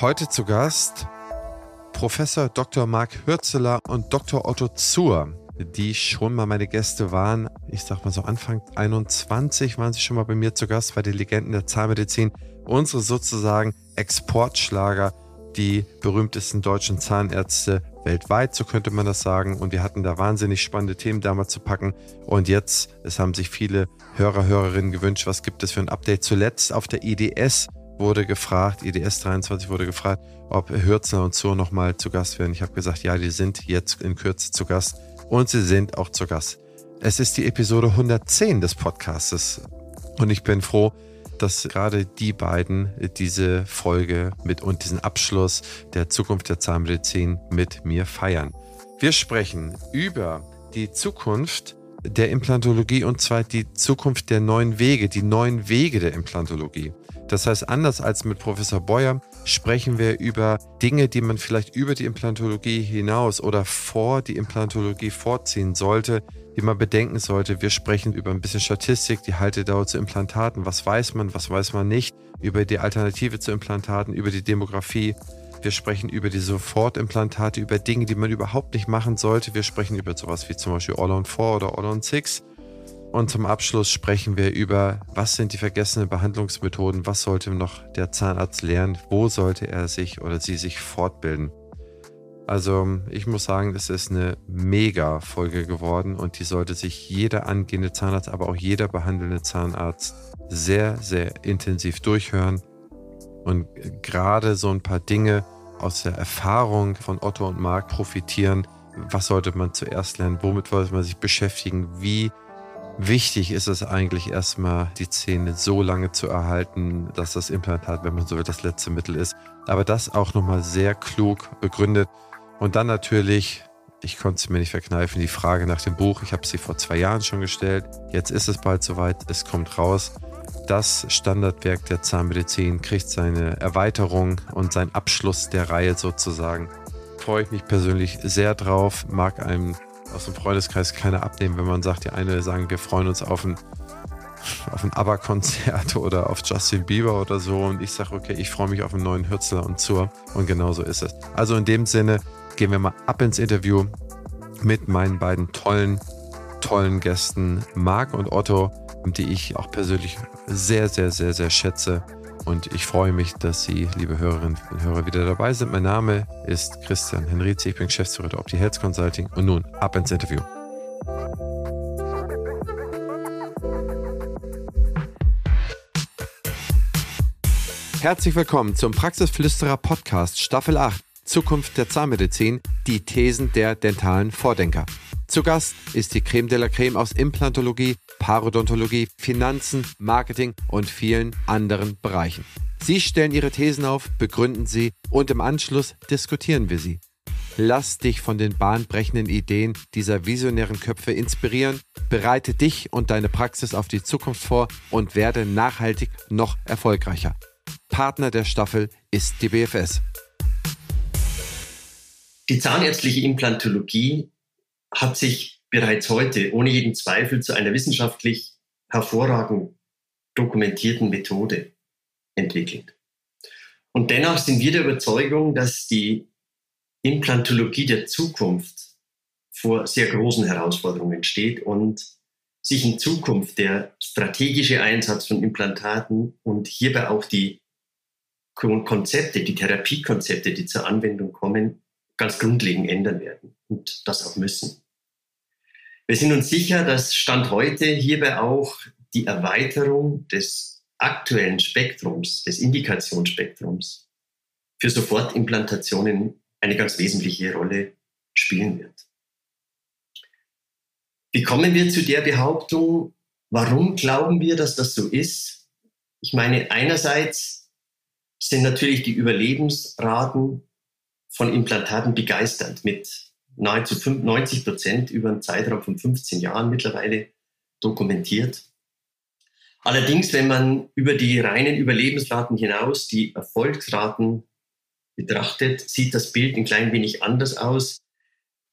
Heute zu Gast Professor Dr. Marc Hürzeler und Dr. Otto Zur, die schon mal meine Gäste waren. Ich sag mal so Anfang 21 waren sie schon mal bei mir zu Gast bei den Legenden der Zahnmedizin. Unsere sozusagen Exportschlager, die berühmtesten deutschen Zahnärzte weltweit, so könnte man das sagen. Und wir hatten da wahnsinnig spannende Themen damals zu packen. Und jetzt, es haben sich viele Hörer, Hörerinnen gewünscht, was gibt es für ein Update. Zuletzt auf der IDS wurde gefragt, IDS 23 wurde gefragt, ob Hürzler und Zur nochmal zu Gast werden. Ich habe gesagt, ja, die sind jetzt in Kürze zu Gast und sie sind auch zu Gast. Es ist die Episode 110 des Podcastes und ich bin froh, dass gerade die beiden diese Folge mit und diesen Abschluss der Zukunft der Zahnmedizin mit mir feiern. Wir sprechen über die Zukunft der Implantologie und zwar die Zukunft der neuen Wege, die neuen Wege der Implantologie. Das heißt, anders als mit Professor Beuer sprechen wir über Dinge, die man vielleicht über die Implantologie hinaus oder vor die Implantologie vorziehen sollte, die man bedenken sollte. Wir sprechen über ein bisschen Statistik, die Haltedauer zu Implantaten. Was weiß man, was weiß man nicht? Über die Alternative zu Implantaten, über die Demografie. Wir sprechen über die Sofortimplantate, über Dinge, die man überhaupt nicht machen sollte. Wir sprechen über sowas wie zum Beispiel All-on-4 oder All-on-6. Und zum Abschluss sprechen wir über, was sind die vergessenen Behandlungsmethoden, was sollte noch der Zahnarzt lernen, wo sollte er sich oder sie sich fortbilden. Also ich muss sagen, es ist eine mega Folge geworden und die sollte sich jeder angehende Zahnarzt, aber auch jeder behandelnde Zahnarzt sehr, sehr intensiv durchhören und gerade so ein paar Dinge aus der Erfahrung von Otto und Marc profitieren. Was sollte man zuerst lernen? Womit sollte man sich beschäftigen? Wie Wichtig ist es eigentlich erstmal, die Zähne so lange zu erhalten, dass das Implantat, wenn man so will, das letzte Mittel ist. Aber das auch nochmal sehr klug begründet. Und dann natürlich, ich konnte es mir nicht verkneifen, die Frage nach dem Buch. Ich habe sie vor zwei Jahren schon gestellt. Jetzt ist es bald soweit. Es kommt raus. Das Standardwerk der Zahnmedizin kriegt seine Erweiterung und seinen Abschluss der Reihe sozusagen. Freue ich mich persönlich sehr drauf. Mag einem aus dem Freundeskreis keiner abnehmen, wenn man sagt, die eine sagen, wir freuen uns auf ein, auf ein ABBA-Konzert oder auf Justin Bieber oder so und ich sage, okay, ich freue mich auf einen neuen Hürzler und Zur und genau so ist es. Also in dem Sinne gehen wir mal ab ins Interview mit meinen beiden tollen, tollen Gästen, Marc und Otto, die ich auch persönlich sehr, sehr, sehr, sehr schätze. Und ich freue mich, dass Sie, liebe Hörerinnen und Hörer, wieder dabei sind. Mein Name ist Christian Henrizi, ich bin Geschäftsführer der Opti Health Consulting. Und nun ab ins Interview. Herzlich willkommen zum Praxisflüsterer Podcast Staffel 8 Zukunft der Zahnmedizin, die Thesen der dentalen Vordenker. Zu Gast ist die Creme de la Creme aus Implantologie, Parodontologie, Finanzen, Marketing und vielen anderen Bereichen. Sie stellen ihre Thesen auf, begründen sie und im Anschluss diskutieren wir sie. Lass dich von den bahnbrechenden Ideen dieser visionären Köpfe inspirieren, bereite dich und deine Praxis auf die Zukunft vor und werde nachhaltig noch erfolgreicher. Partner der Staffel ist die BFS. Die zahnärztliche Implantologie hat sich bereits heute ohne jeden Zweifel zu einer wissenschaftlich hervorragend dokumentierten Methode entwickelt. Und dennoch sind wir der Überzeugung, dass die Implantologie der Zukunft vor sehr großen Herausforderungen steht und sich in Zukunft der strategische Einsatz von Implantaten und hierbei auch die Konzepte, die Therapiekonzepte, die zur Anwendung kommen, ganz grundlegend ändern werden und das auch müssen. Wir sind uns sicher, dass Stand heute hierbei auch die Erweiterung des aktuellen Spektrums, des Indikationsspektrums für Sofortimplantationen eine ganz wesentliche Rolle spielen wird. Wie kommen wir zu der Behauptung? Warum glauben wir, dass das so ist? Ich meine, einerseits sind natürlich die Überlebensraten von Implantaten begeisternd mit nahezu 95 Prozent über einen Zeitraum von 15 Jahren mittlerweile dokumentiert. Allerdings, wenn man über die reinen Überlebensraten hinaus die Erfolgsraten betrachtet, sieht das Bild ein klein wenig anders aus.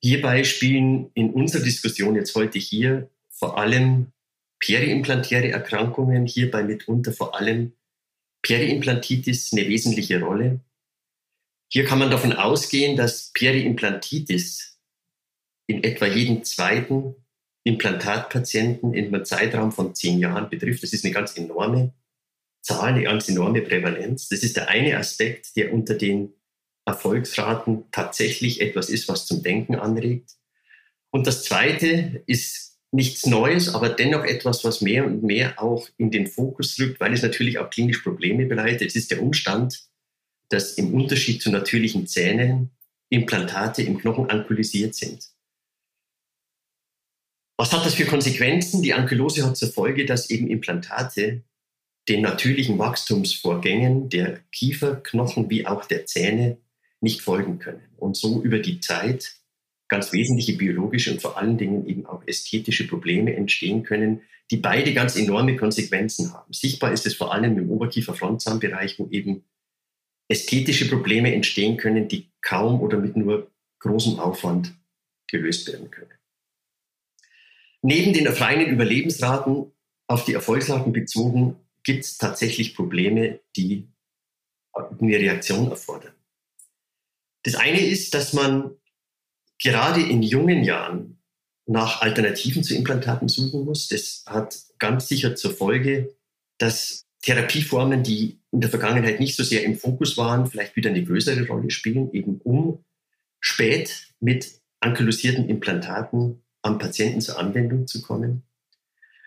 Hierbei spielen in unserer Diskussion jetzt heute hier vor allem periimplantäre Erkrankungen, hierbei mitunter vor allem Periimplantitis eine wesentliche Rolle. Hier kann man davon ausgehen, dass Periimplantitis in etwa jeden zweiten Implantatpatienten in einem Zeitraum von zehn Jahren betrifft. Das ist eine ganz enorme Zahl, eine ganz enorme Prävalenz. Das ist der eine Aspekt, der unter den Erfolgsraten tatsächlich etwas ist, was zum Denken anregt. Und das zweite ist nichts Neues, aber dennoch etwas, was mehr und mehr auch in den Fokus rückt, weil es natürlich auch klinisch Probleme bereitet. Es ist der Umstand, dass im Unterschied zu natürlichen Zähnen Implantate im Knochen ankylosiert sind. Was hat das für Konsequenzen? Die Ankylose hat zur Folge, dass eben Implantate den natürlichen Wachstumsvorgängen der Kieferknochen wie auch der Zähne nicht folgen können und so über die Zeit ganz wesentliche biologische und vor allen Dingen eben auch ästhetische Probleme entstehen können, die beide ganz enorme Konsequenzen haben. Sichtbar ist es vor allem im Oberkiefer-Frontzahnbereich, wo eben ästhetische Probleme entstehen können, die kaum oder mit nur großem Aufwand gelöst werden können. Neben den reinen Überlebensraten auf die Erfolgsraten bezogen gibt es tatsächlich Probleme, die eine Reaktion erfordern. Das eine ist, dass man gerade in jungen Jahren nach Alternativen zu Implantaten suchen muss. Das hat ganz sicher zur Folge, dass Therapieformen, die in der Vergangenheit nicht so sehr im Fokus waren, vielleicht wieder eine größere Rolle spielen, eben um spät mit ankylosierten Implantaten am Patienten zur Anwendung zu kommen.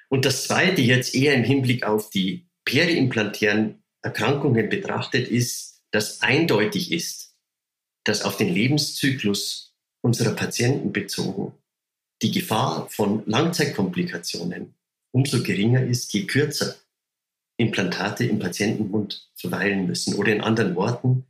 Und das Zweite jetzt eher im Hinblick auf die periimplantären Erkrankungen betrachtet ist, dass eindeutig ist, dass auf den Lebenszyklus unserer Patienten bezogen die Gefahr von Langzeitkomplikationen umso geringer ist, je kürzer Implantate im Patientenmund verweilen müssen. Oder in anderen Worten,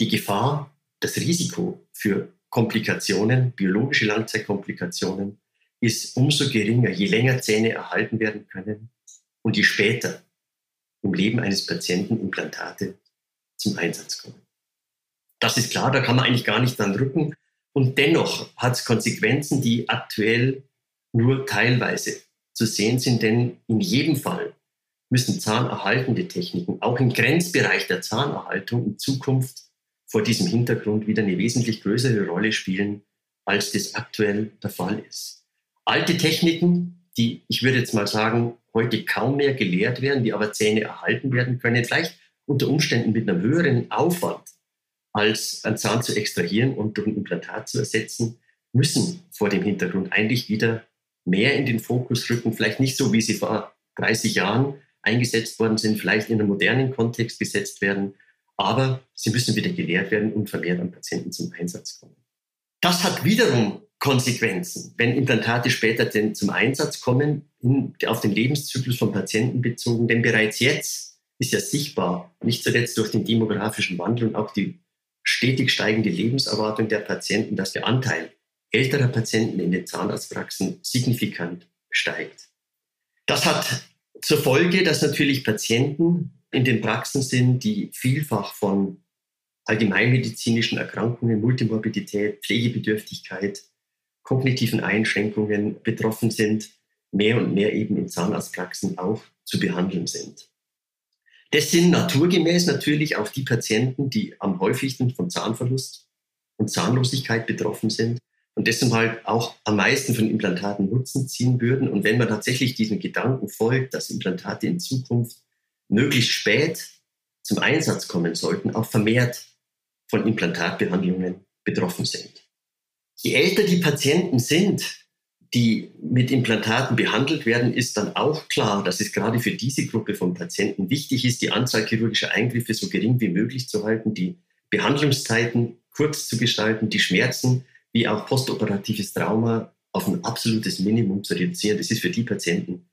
die Gefahr, das Risiko für Komplikationen, biologische Langzeitkomplikationen, ist umso geringer, je länger Zähne erhalten werden können und je später im Leben eines Patienten Implantate zum Einsatz kommen. Das ist klar, da kann man eigentlich gar nicht dran rücken. Und dennoch hat es Konsequenzen, die aktuell nur teilweise zu sehen sind, denn in jedem Fall müssen zahnerhaltende Techniken auch im Grenzbereich der Zahnerhaltung in Zukunft vor diesem Hintergrund wieder eine wesentlich größere Rolle spielen, als das aktuell der Fall ist. Alte Techniken, die, ich würde jetzt mal sagen, heute kaum mehr gelehrt werden, die aber Zähne erhalten werden können, vielleicht unter Umständen mit einem höheren Aufwand als einen Zahn zu extrahieren und durch ein Implantat zu ersetzen, müssen vor dem Hintergrund eigentlich wieder mehr in den Fokus rücken. Vielleicht nicht so, wie sie vor 30 Jahren eingesetzt worden sind, vielleicht in einem modernen Kontext gesetzt werden, aber sie müssen wieder gelehrt werden und vermehrt an Patienten zum Einsatz kommen. Das hat wiederum Konsequenzen, wenn Implantate später denn zum Einsatz kommen, in, auf den Lebenszyklus von Patienten bezogen. Denn bereits jetzt ist ja sichtbar, nicht zuletzt durch den demografischen Wandel und auch die stetig steigende Lebenserwartung der Patienten, dass der Anteil älterer Patienten in den Zahnarztpraxen signifikant steigt. Das hat zur Folge, dass natürlich Patienten in den Praxen sind, die vielfach von allgemeinmedizinischen Erkrankungen, Multimorbidität, Pflegebedürftigkeit, kognitiven Einschränkungen betroffen sind, mehr und mehr eben in Zahnarztpraxen auch zu behandeln sind. Das sind naturgemäß natürlich auch die Patienten, die am häufigsten von Zahnverlust und Zahnlosigkeit betroffen sind und deshalb halt auch am meisten von Implantaten Nutzen ziehen würden. Und wenn man tatsächlich diesem Gedanken folgt, dass Implantate in Zukunft möglichst spät zum Einsatz kommen sollten, auch vermehrt von Implantatbehandlungen betroffen sind. Je älter die Patienten sind, die mit Implantaten behandelt werden, ist dann auch klar, dass es gerade für diese Gruppe von Patienten wichtig ist, die Anzahl chirurgischer Eingriffe so gering wie möglich zu halten, die Behandlungszeiten kurz zu gestalten, die Schmerzen wie auch postoperatives Trauma auf ein absolutes Minimum zu reduzieren. Das ist für die Patienten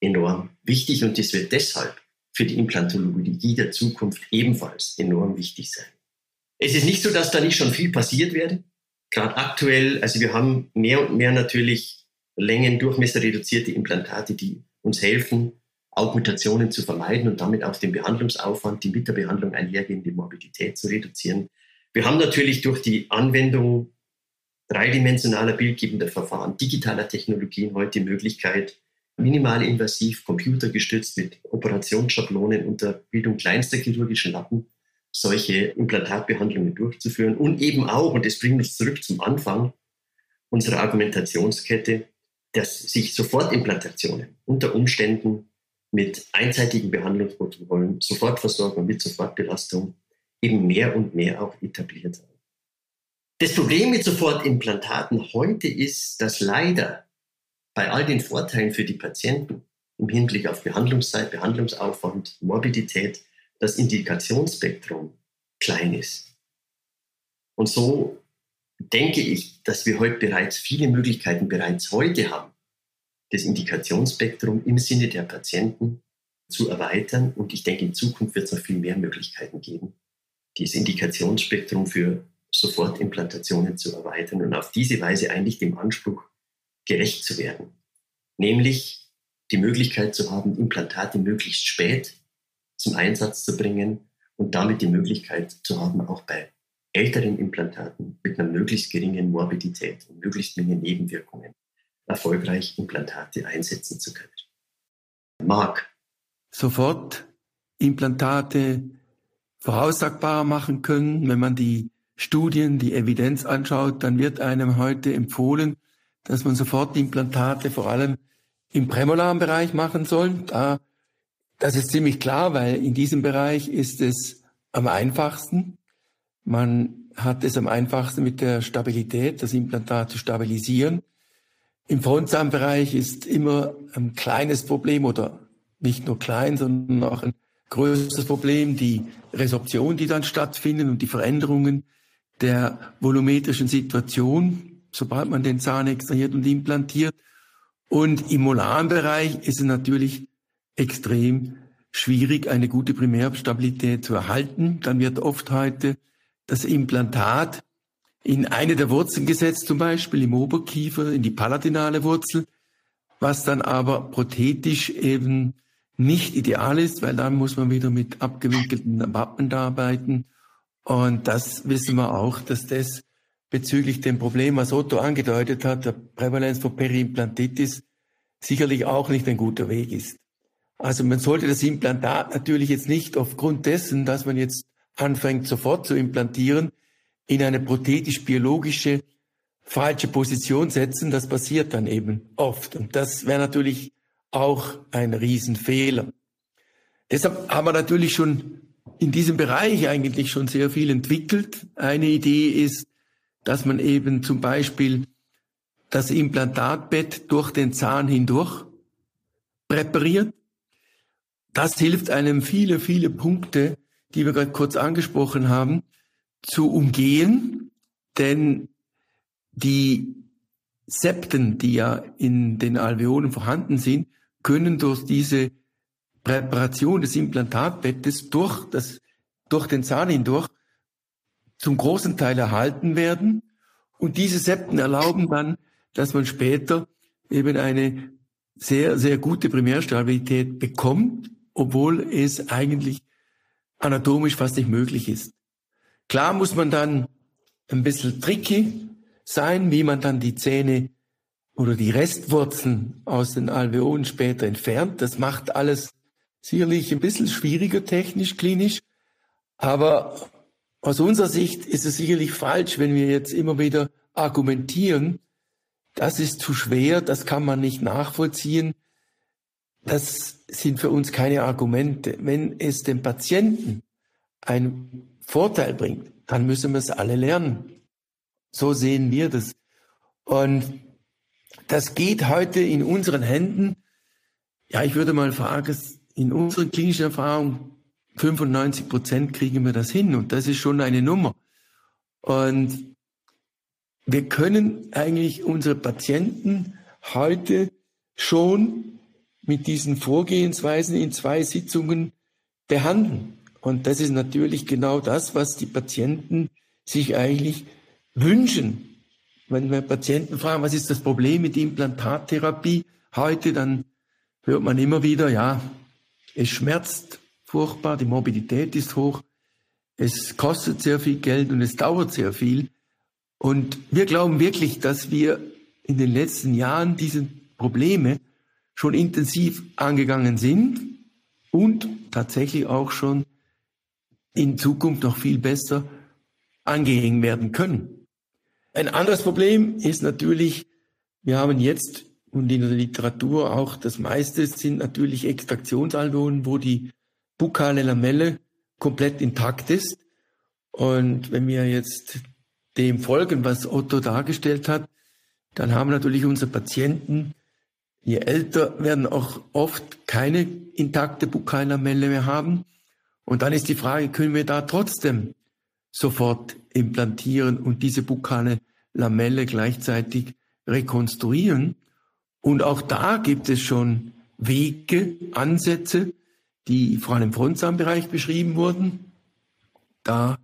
enorm wichtig und das wird deshalb für die Implantologie der Zukunft ebenfalls enorm wichtig sein. Es ist nicht so, dass da nicht schon viel passiert werde. Gerade aktuell, also wir haben mehr und mehr natürlich Längen-Durchmesser reduzierte Implantate, die uns helfen, Augmentationen zu vermeiden und damit auch den Behandlungsaufwand, die mit der Behandlung einhergehende Morbidität zu reduzieren. Wir haben natürlich durch die Anwendung dreidimensionaler bildgebender Verfahren, digitaler Technologien heute die Möglichkeit, minimalinvasiv, computergestützt mit Operationsschablonen unter Bildung kleinster chirurgischen Lappen solche Implantatbehandlungen durchzuführen und eben auch, und das bringt uns zurück zum Anfang unserer Argumentationskette, dass sich Sofortimplantationen unter Umständen mit einseitigen Behandlungsprotokollen, Sofortversorgung mit Sofortbelastung eben mehr und mehr auch etabliert haben. Das Problem mit Sofortimplantaten heute ist, dass leider bei all den Vorteilen für die Patienten im Hinblick auf Behandlungszeit, Behandlungsaufwand, Morbidität das Indikationsspektrum klein ist. Und so denke ich, dass wir heute bereits viele Möglichkeiten bereits heute haben, das Indikationsspektrum im Sinne der Patienten zu erweitern. Und ich denke, in Zukunft wird es noch viel mehr Möglichkeiten geben, dieses Indikationsspektrum für Sofortimplantationen zu erweitern und auf diese Weise eigentlich dem Anspruch gerecht zu werden. Nämlich die Möglichkeit zu haben, Implantate möglichst spät zum Einsatz zu bringen und damit die Möglichkeit zu haben, auch bei älteren Implantaten mit einer möglichst geringen Morbidität und möglichst geringen Nebenwirkungen erfolgreich Implantate einsetzen zu können. Marc. Sofort Implantate voraussagbar machen können. Wenn man die Studien, die Evidenz anschaut, dann wird einem heute empfohlen, dass man sofort Implantate vor allem im prämolaren Bereich machen soll. Da, das ist ziemlich klar, weil in diesem Bereich ist es am einfachsten. Man hat es am einfachsten mit der Stabilität, das Implantat zu stabilisieren. Im Frontzahnbereich ist immer ein kleines Problem oder nicht nur klein, sondern auch ein größeres Problem, die Resorption, die dann stattfinden und die Veränderungen der volumetrischen Situation, sobald man den Zahn extrahiert und implantiert. Und im molaren Bereich ist es natürlich extrem schwierig, eine gute Primärstabilität zu erhalten. Dann wird oft heute das Implantat in eine der Wurzeln gesetzt, zum Beispiel im Oberkiefer, in die palatinale Wurzel, was dann aber prothetisch eben nicht ideal ist, weil dann muss man wieder mit abgewinkelten Wappen arbeiten. Und das wissen wir auch, dass das bezüglich dem Problem, was Otto angedeutet hat, der Prävalenz von Periimplantitis, sicherlich auch nicht ein guter Weg ist. Also man sollte das Implantat natürlich jetzt nicht aufgrund dessen, dass man jetzt anfängt sofort zu implantieren, in eine prothetisch-biologische falsche Position setzen, das passiert dann eben oft. Und das wäre natürlich auch ein Riesenfehler. Deshalb haben wir natürlich schon in diesem Bereich eigentlich schon sehr viel entwickelt. Eine Idee ist, dass man eben zum Beispiel das Implantatbett durch den Zahn hindurch präpariert. Das hilft einem viele, viele Punkte, die wir gerade kurz angesprochen haben, zu umgehen, denn die Septen, die ja in den Alveolen vorhanden sind, können durch diese Präparation des Implantatbettes durch, das, durch den Zahn hindurch zum großen Teil erhalten werden. Und diese Septen erlauben dann, dass man später eben eine sehr, sehr gute Primärstabilität bekommt, obwohl es eigentlich anatomisch fast nicht möglich ist. Klar muss man dann ein bisschen tricky sein, wie man dann die Zähne oder die Restwurzeln aus den Alveolen später entfernt. Das macht alles sicherlich ein bisschen schwieriger technisch, klinisch. Aber aus unserer Sicht ist es sicherlich falsch, wenn wir jetzt immer wieder argumentieren, das ist zu schwer, das kann man nicht nachvollziehen. Das sind für uns keine Argumente. Wenn es dem Patienten ein Vorteil bringt, dann müssen wir es alle lernen. So sehen wir das. Und das geht heute in unseren Händen. Ja, ich würde mal fragen, in unserer klinischen Erfahrung 95 Prozent kriegen wir das hin und das ist schon eine Nummer. Und wir können eigentlich unsere Patienten heute schon mit diesen Vorgehensweisen in zwei Sitzungen behandeln. Und das ist natürlich genau das, was die Patienten sich eigentlich wünschen. Wenn wir Patienten fragen, was ist das Problem mit Implantattherapie heute, dann hört man immer wieder, ja, es schmerzt furchtbar, die Morbidität ist hoch, es kostet sehr viel Geld und es dauert sehr viel. Und wir glauben wirklich, dass wir in den letzten Jahren diese Probleme schon intensiv angegangen sind und tatsächlich auch schon in Zukunft noch viel besser angehen werden können. Ein anderes Problem ist natürlich, wir haben jetzt und in der Literatur auch das meiste sind natürlich Extraktionsalveolen, wo die bukale Lamelle komplett intakt ist. Und wenn wir jetzt dem folgen, was Otto dargestellt hat, dann haben natürlich unsere Patienten, je älter werden auch oft keine intakte Bukallamelle mehr haben. Und dann ist die Frage, können wir da trotzdem sofort implantieren und diese bukale Lamelle gleichzeitig rekonstruieren? Und auch da gibt es schon Wege, Ansätze, die vor allem im Frontzahnbereich beschrieben wurden. Da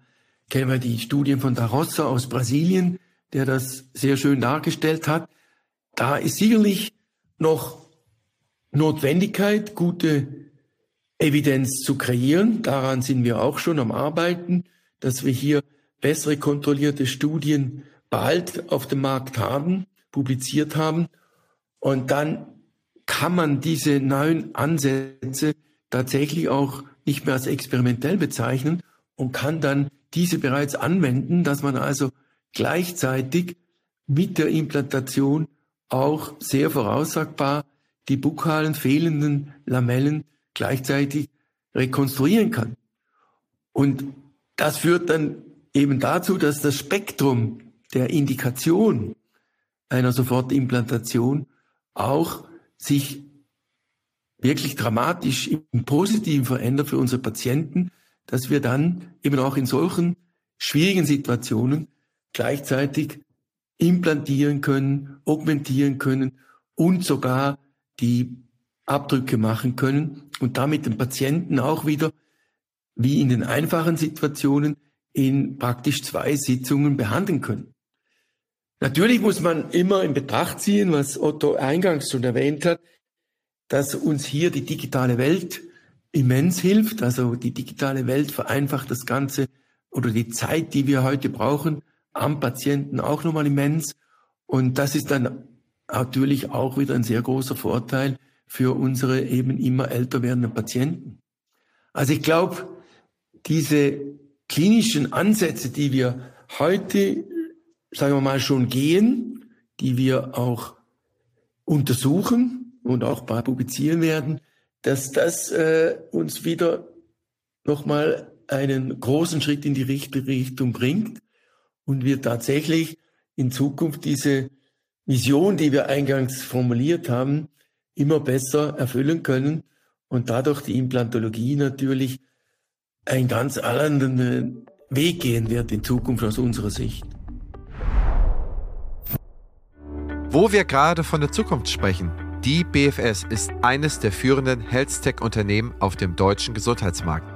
kennen wir die Studien von Da Rossa aus Brasilien, der das sehr schön dargestellt hat. Da ist sicherlich noch Notwendigkeit, gute Evidenz zu kreieren. Daran sind wir auch schon am Arbeiten, dass wir hier bessere kontrollierte Studien bald auf dem Markt haben, publiziert haben. Und dann kann man diese neuen Ansätze tatsächlich auch nicht mehr als experimentell bezeichnen und kann dann diese bereits anwenden, dass man also gleichzeitig mit der Implantation auch sehr voraussagbar die bukalen fehlenden Lamellen gleichzeitig rekonstruieren kann. Und das führt dann eben dazu, dass das Spektrum der Indikation einer Sofortimplantation auch sich wirklich dramatisch im Positiven verändert für unsere Patienten, dass wir dann eben auch in solchen schwierigen Situationen gleichzeitig implantieren können, augmentieren können und sogar die Abdrücke machen können und damit den Patienten auch wieder, wie in den einfachen Situationen, in praktisch zwei Sitzungen behandeln können. Natürlich muss man immer in Betracht ziehen, was Otto eingangs schon erwähnt hat, dass uns hier die digitale Welt immens hilft. Also die digitale Welt vereinfacht das Ganze oder die Zeit, die wir heute brauchen, am Patienten auch nochmal immens. Und das ist dann natürlich auch wieder ein sehr großer Vorteil für unsere eben immer älter werdenden Patienten. Also ich glaube, diese klinischen Ansätze, die wir heute, sagen wir mal, schon gehen, die wir auch untersuchen und auch publizieren werden, dass das äh, uns wieder nochmal einen großen Schritt in die richtige Richtung bringt und wir tatsächlich in Zukunft diese Vision, die wir eingangs formuliert haben, immer besser erfüllen können und dadurch die Implantologie natürlich einen ganz anderen Weg gehen wird in Zukunft aus unserer Sicht. Wo wir gerade von der Zukunft sprechen, die BFS ist eines der führenden Health-Tech-Unternehmen auf dem deutschen Gesundheitsmarkt.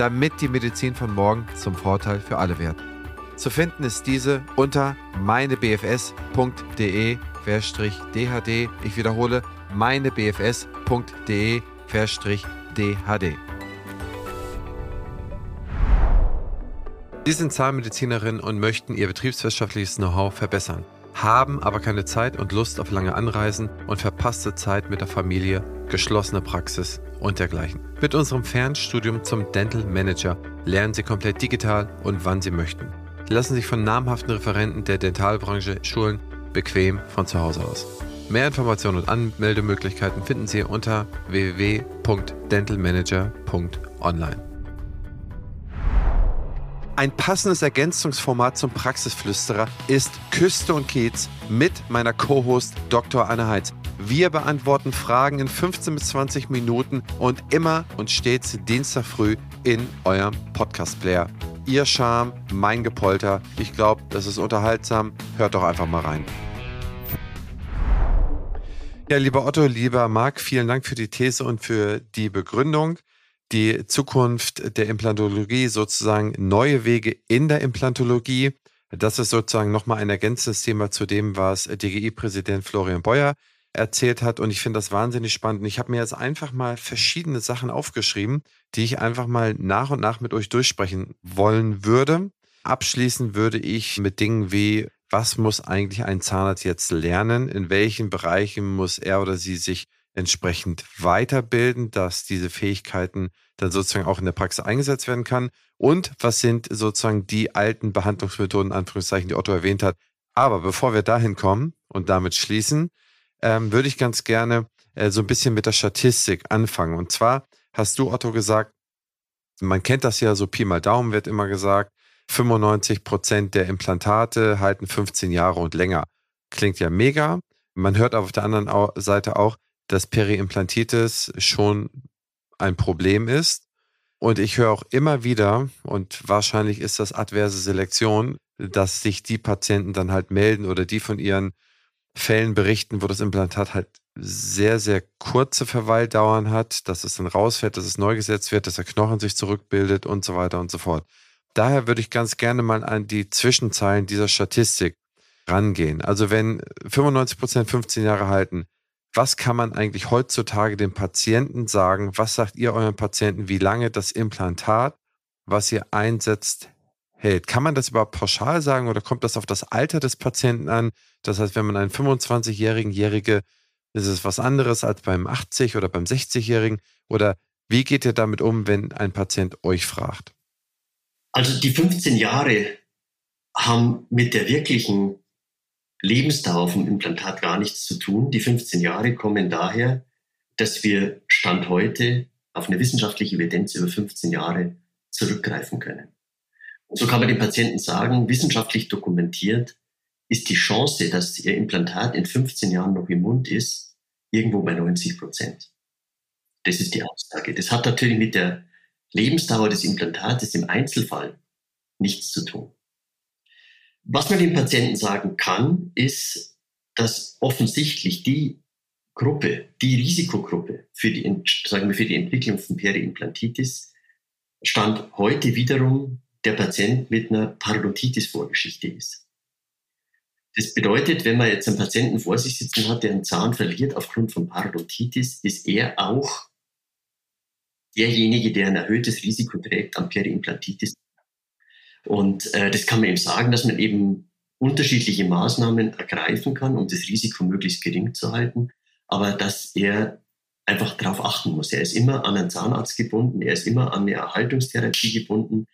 damit die Medizin von morgen zum Vorteil für alle wird. Zu finden ist diese unter meinebfs.de-dhd. Ich wiederhole, meinebfs.de-dhd. Sie sind Zahnmedizinerin und möchten Ihr betriebswirtschaftliches Know-how verbessern, haben aber keine Zeit und Lust auf lange Anreisen und verpasste Zeit mit der Familie, geschlossene Praxis und dergleichen. Mit unserem Fernstudium zum Dental Manager lernen Sie komplett digital und wann Sie möchten lassen sich von namhaften Referenten der Dentalbranche schulen, bequem von zu Hause aus. Mehr Informationen und Anmeldemöglichkeiten finden Sie unter www.dentalmanager.online. Ein passendes Ergänzungsformat zum Praxisflüsterer ist Küste und Kiez mit meiner Co-Host Dr. Anne Heitz. Wir beantworten Fragen in 15 bis 20 Minuten und immer und stets Dienstag früh in eurem Podcast-Player ihr Charme, mein Gepolter. Ich glaube, das ist unterhaltsam. Hört doch einfach mal rein. Ja, lieber Otto, lieber Marc, vielen Dank für die These und für die Begründung. die Zukunft der Implantologie, sozusagen neue Wege in der Implantologie. Das ist sozusagen nochmal ein ergänzendes Thema zu dem, was DGI-Präsident Florian Beuer erzählt hat. Und ich finde das wahnsinnig spannend. Ich habe mir jetzt einfach mal verschiedene Sachen aufgeschrieben, die ich einfach mal nach und nach mit euch durchsprechen wollen würde. Abschließen würde ich mit Dingen wie, was muss eigentlich ein Zahnarzt jetzt lernen? In welchen Bereichen muss er oder sie sich entsprechend weiterbilden, dass diese Fähigkeiten dann sozusagen auch in der Praxis eingesetzt werden kann? Und was sind sozusagen die alten Behandlungsmethoden, Anführungszeichen, die Otto erwähnt hat? Aber bevor wir dahin kommen und damit schließen, ähm, würde ich ganz gerne äh, so ein bisschen mit der Statistik anfangen. Und zwar hast du, Otto, gesagt, man kennt das ja so Pi mal Daumen wird immer gesagt, 95 Prozent der Implantate halten 15 Jahre und länger. Klingt ja mega. Man hört aber auf der anderen Seite auch, dass Periimplantitis schon ein Problem ist. Und ich höre auch immer wieder, und wahrscheinlich ist das adverse Selektion, dass sich die Patienten dann halt melden oder die von ihren Fällen berichten, wo das Implantat halt sehr, sehr kurze Verweildauern hat, dass es dann rausfällt, dass es neu gesetzt wird, dass der Knochen sich zurückbildet und so weiter und so fort. Daher würde ich ganz gerne mal an die Zwischenzeilen dieser Statistik rangehen. Also wenn 95 Prozent 15 Jahre halten, was kann man eigentlich heutzutage dem Patienten sagen? Was sagt ihr euren Patienten, wie lange das Implantat, was ihr einsetzt, hält. Kann man das überhaupt pauschal sagen oder kommt das auf das Alter des Patienten an? Das heißt, wenn man einen 25-jährigen Jährige, ist es was anderes als beim 80 oder beim 60-jährigen? Oder wie geht ihr damit um, wenn ein Patient euch fragt? Also die 15 Jahre haben mit der wirklichen Lebensdauer vom Implantat gar nichts zu tun. Die 15 Jahre kommen daher, dass wir Stand heute auf eine wissenschaftliche Evidenz über 15 Jahre zurückgreifen können. So kann man den Patienten sagen, wissenschaftlich dokumentiert ist die Chance, dass ihr Implantat in 15 Jahren noch im Mund ist, irgendwo bei 90 Prozent. Das ist die Aussage. Das hat natürlich mit der Lebensdauer des Implantates im Einzelfall nichts zu tun. Was man den Patienten sagen kann, ist, dass offensichtlich die Gruppe, die Risikogruppe für die, sagen wir, für die Entwicklung von Periimplantitis stand heute wiederum der Patient mit einer Parodontitis-Vorgeschichte ist. Das bedeutet, wenn man jetzt einen Patienten vor sich sitzen hat, der einen Zahn verliert aufgrund von Parodontitis, ist er auch derjenige, der ein erhöhtes Risiko trägt an Periimplantitis. Und äh, das kann man ihm sagen, dass man eben unterschiedliche Maßnahmen ergreifen kann, um das Risiko möglichst gering zu halten, aber dass er einfach darauf achten muss. Er ist immer an einen Zahnarzt gebunden, er ist immer an eine Erhaltungstherapie gebunden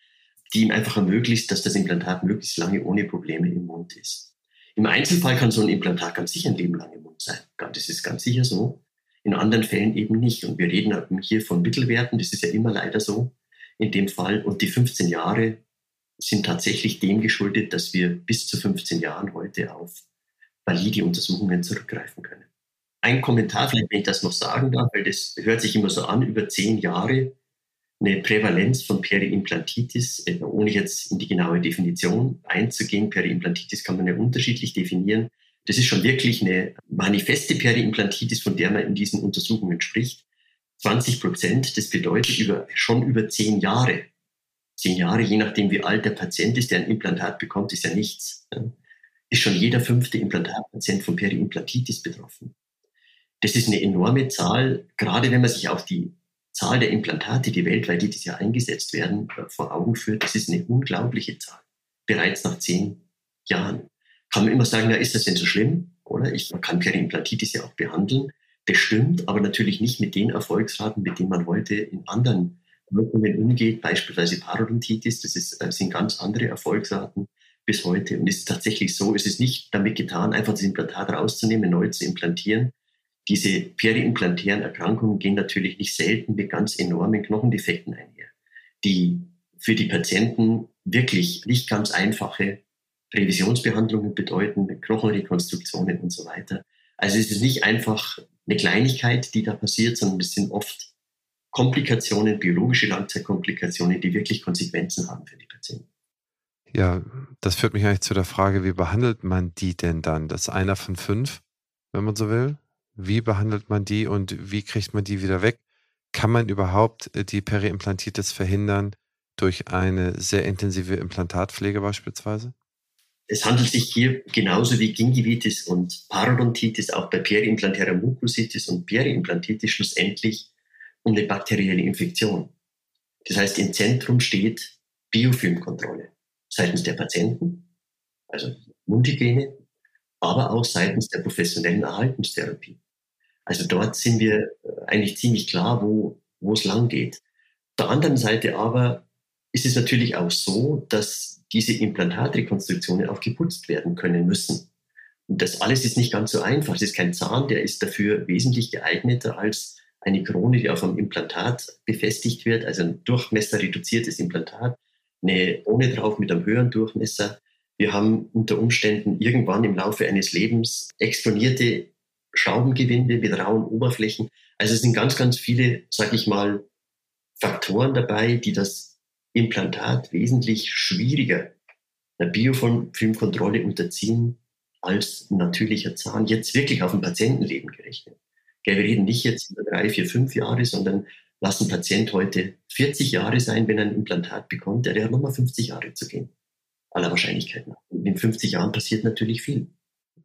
die ihm einfach ermöglicht, dass das Implantat möglichst lange ohne Probleme im Mund ist. Im Einzelfall kann so ein Implantat ganz sicher ein Leben lang im Mund sein. Das ist ganz sicher so. In anderen Fällen eben nicht. Und wir reden hier von Mittelwerten. Das ist ja immer leider so in dem Fall. Und die 15 Jahre sind tatsächlich dem geschuldet, dass wir bis zu 15 Jahren heute auf valide Untersuchungen zurückgreifen können. Ein Kommentar, vielleicht, wenn ich das noch sagen darf, weil das hört sich immer so an, über zehn Jahre eine Prävalenz von Periimplantitis, äh, ohne jetzt in die genaue Definition einzugehen. Periimplantitis kann man ja unterschiedlich definieren. Das ist schon wirklich eine manifeste Periimplantitis, von der man in diesen Untersuchungen spricht. 20 Prozent, das bedeutet über, schon über zehn Jahre. Zehn Jahre, je nachdem wie alt der Patient ist, der ein Implantat bekommt, ist ja nichts. Ist schon jeder fünfte Implantatpatient von Periimplantitis betroffen. Das ist eine enorme Zahl, gerade wenn man sich auch die Zahl der Implantate, die weltweit jedes Jahr eingesetzt werden, äh, vor Augen führt, das ist eine unglaubliche Zahl. Bereits nach zehn Jahren. Kann man immer sagen, na, ist das denn so schlimm? Oder ich man kann Periimplantitis ja auch behandeln. Das stimmt, aber natürlich nicht mit den Erfolgsraten, mit denen man heute in anderen Wirkungen umgeht, beispielsweise Parodontitis. Das, ist, das sind ganz andere Erfolgsraten bis heute. Und es ist tatsächlich so, es ist nicht damit getan, einfach das Implantat rauszunehmen, neu zu implantieren, diese periimplantären Erkrankungen gehen natürlich nicht selten mit ganz enormen Knochendefekten einher, die für die Patienten wirklich nicht ganz einfache Revisionsbehandlungen bedeuten, Knochenrekonstruktionen und so weiter. Also es ist nicht einfach eine Kleinigkeit, die da passiert, sondern es sind oft Komplikationen, biologische Langzeitkomplikationen, die wirklich Konsequenzen haben für die Patienten. Ja, das führt mich eigentlich zu der Frage, wie behandelt man die denn dann? Das ist einer von fünf, wenn man so will? Wie behandelt man die und wie kriegt man die wieder weg? Kann man überhaupt äh, die Periimplantitis verhindern durch eine sehr intensive Implantatpflege beispielsweise? Es handelt sich hier genauso wie Gingivitis und Parodontitis auch bei periimplantärer Mukusitis und Periimplantitis schlussendlich um eine bakterielle Infektion. Das heißt, im Zentrum steht Biofilmkontrolle seitens der Patienten, also Mundhygiene, aber auch seitens der professionellen Erhaltungstherapie. Also dort sind wir äh, eigentlich ziemlich klar, wo, wo es lang geht. Der anderen Seite aber ist es natürlich auch so, dass diese Implantatrekonstruktionen auch geputzt werden können müssen. Und das alles ist nicht ganz so einfach. Es ist kein Zahn, der ist dafür wesentlich geeigneter als eine Krone, die auf einem Implantat befestigt wird, also ein durchmesserreduziertes Implantat, eine Krone drauf mit einem höheren Durchmesser. Wir haben unter Umständen irgendwann im Laufe eines Lebens exponierte Schraubengewinde mit rauen Oberflächen. Also es sind ganz, ganz viele, sag ich mal, Faktoren dabei, die das Implantat wesentlich schwieriger einer Biofilmkontrolle unterziehen als ein natürlicher Zahn jetzt wirklich auf ein Patientenleben gerechnet. Wir reden nicht jetzt über drei, vier, fünf Jahre, sondern lassen ein Patient heute 40 Jahre sein, wenn er ein Implantat bekommt, der hat nochmal 50 Jahre zu gehen. Aller Wahrscheinlichkeit nach. Und in 50 Jahren passiert natürlich viel.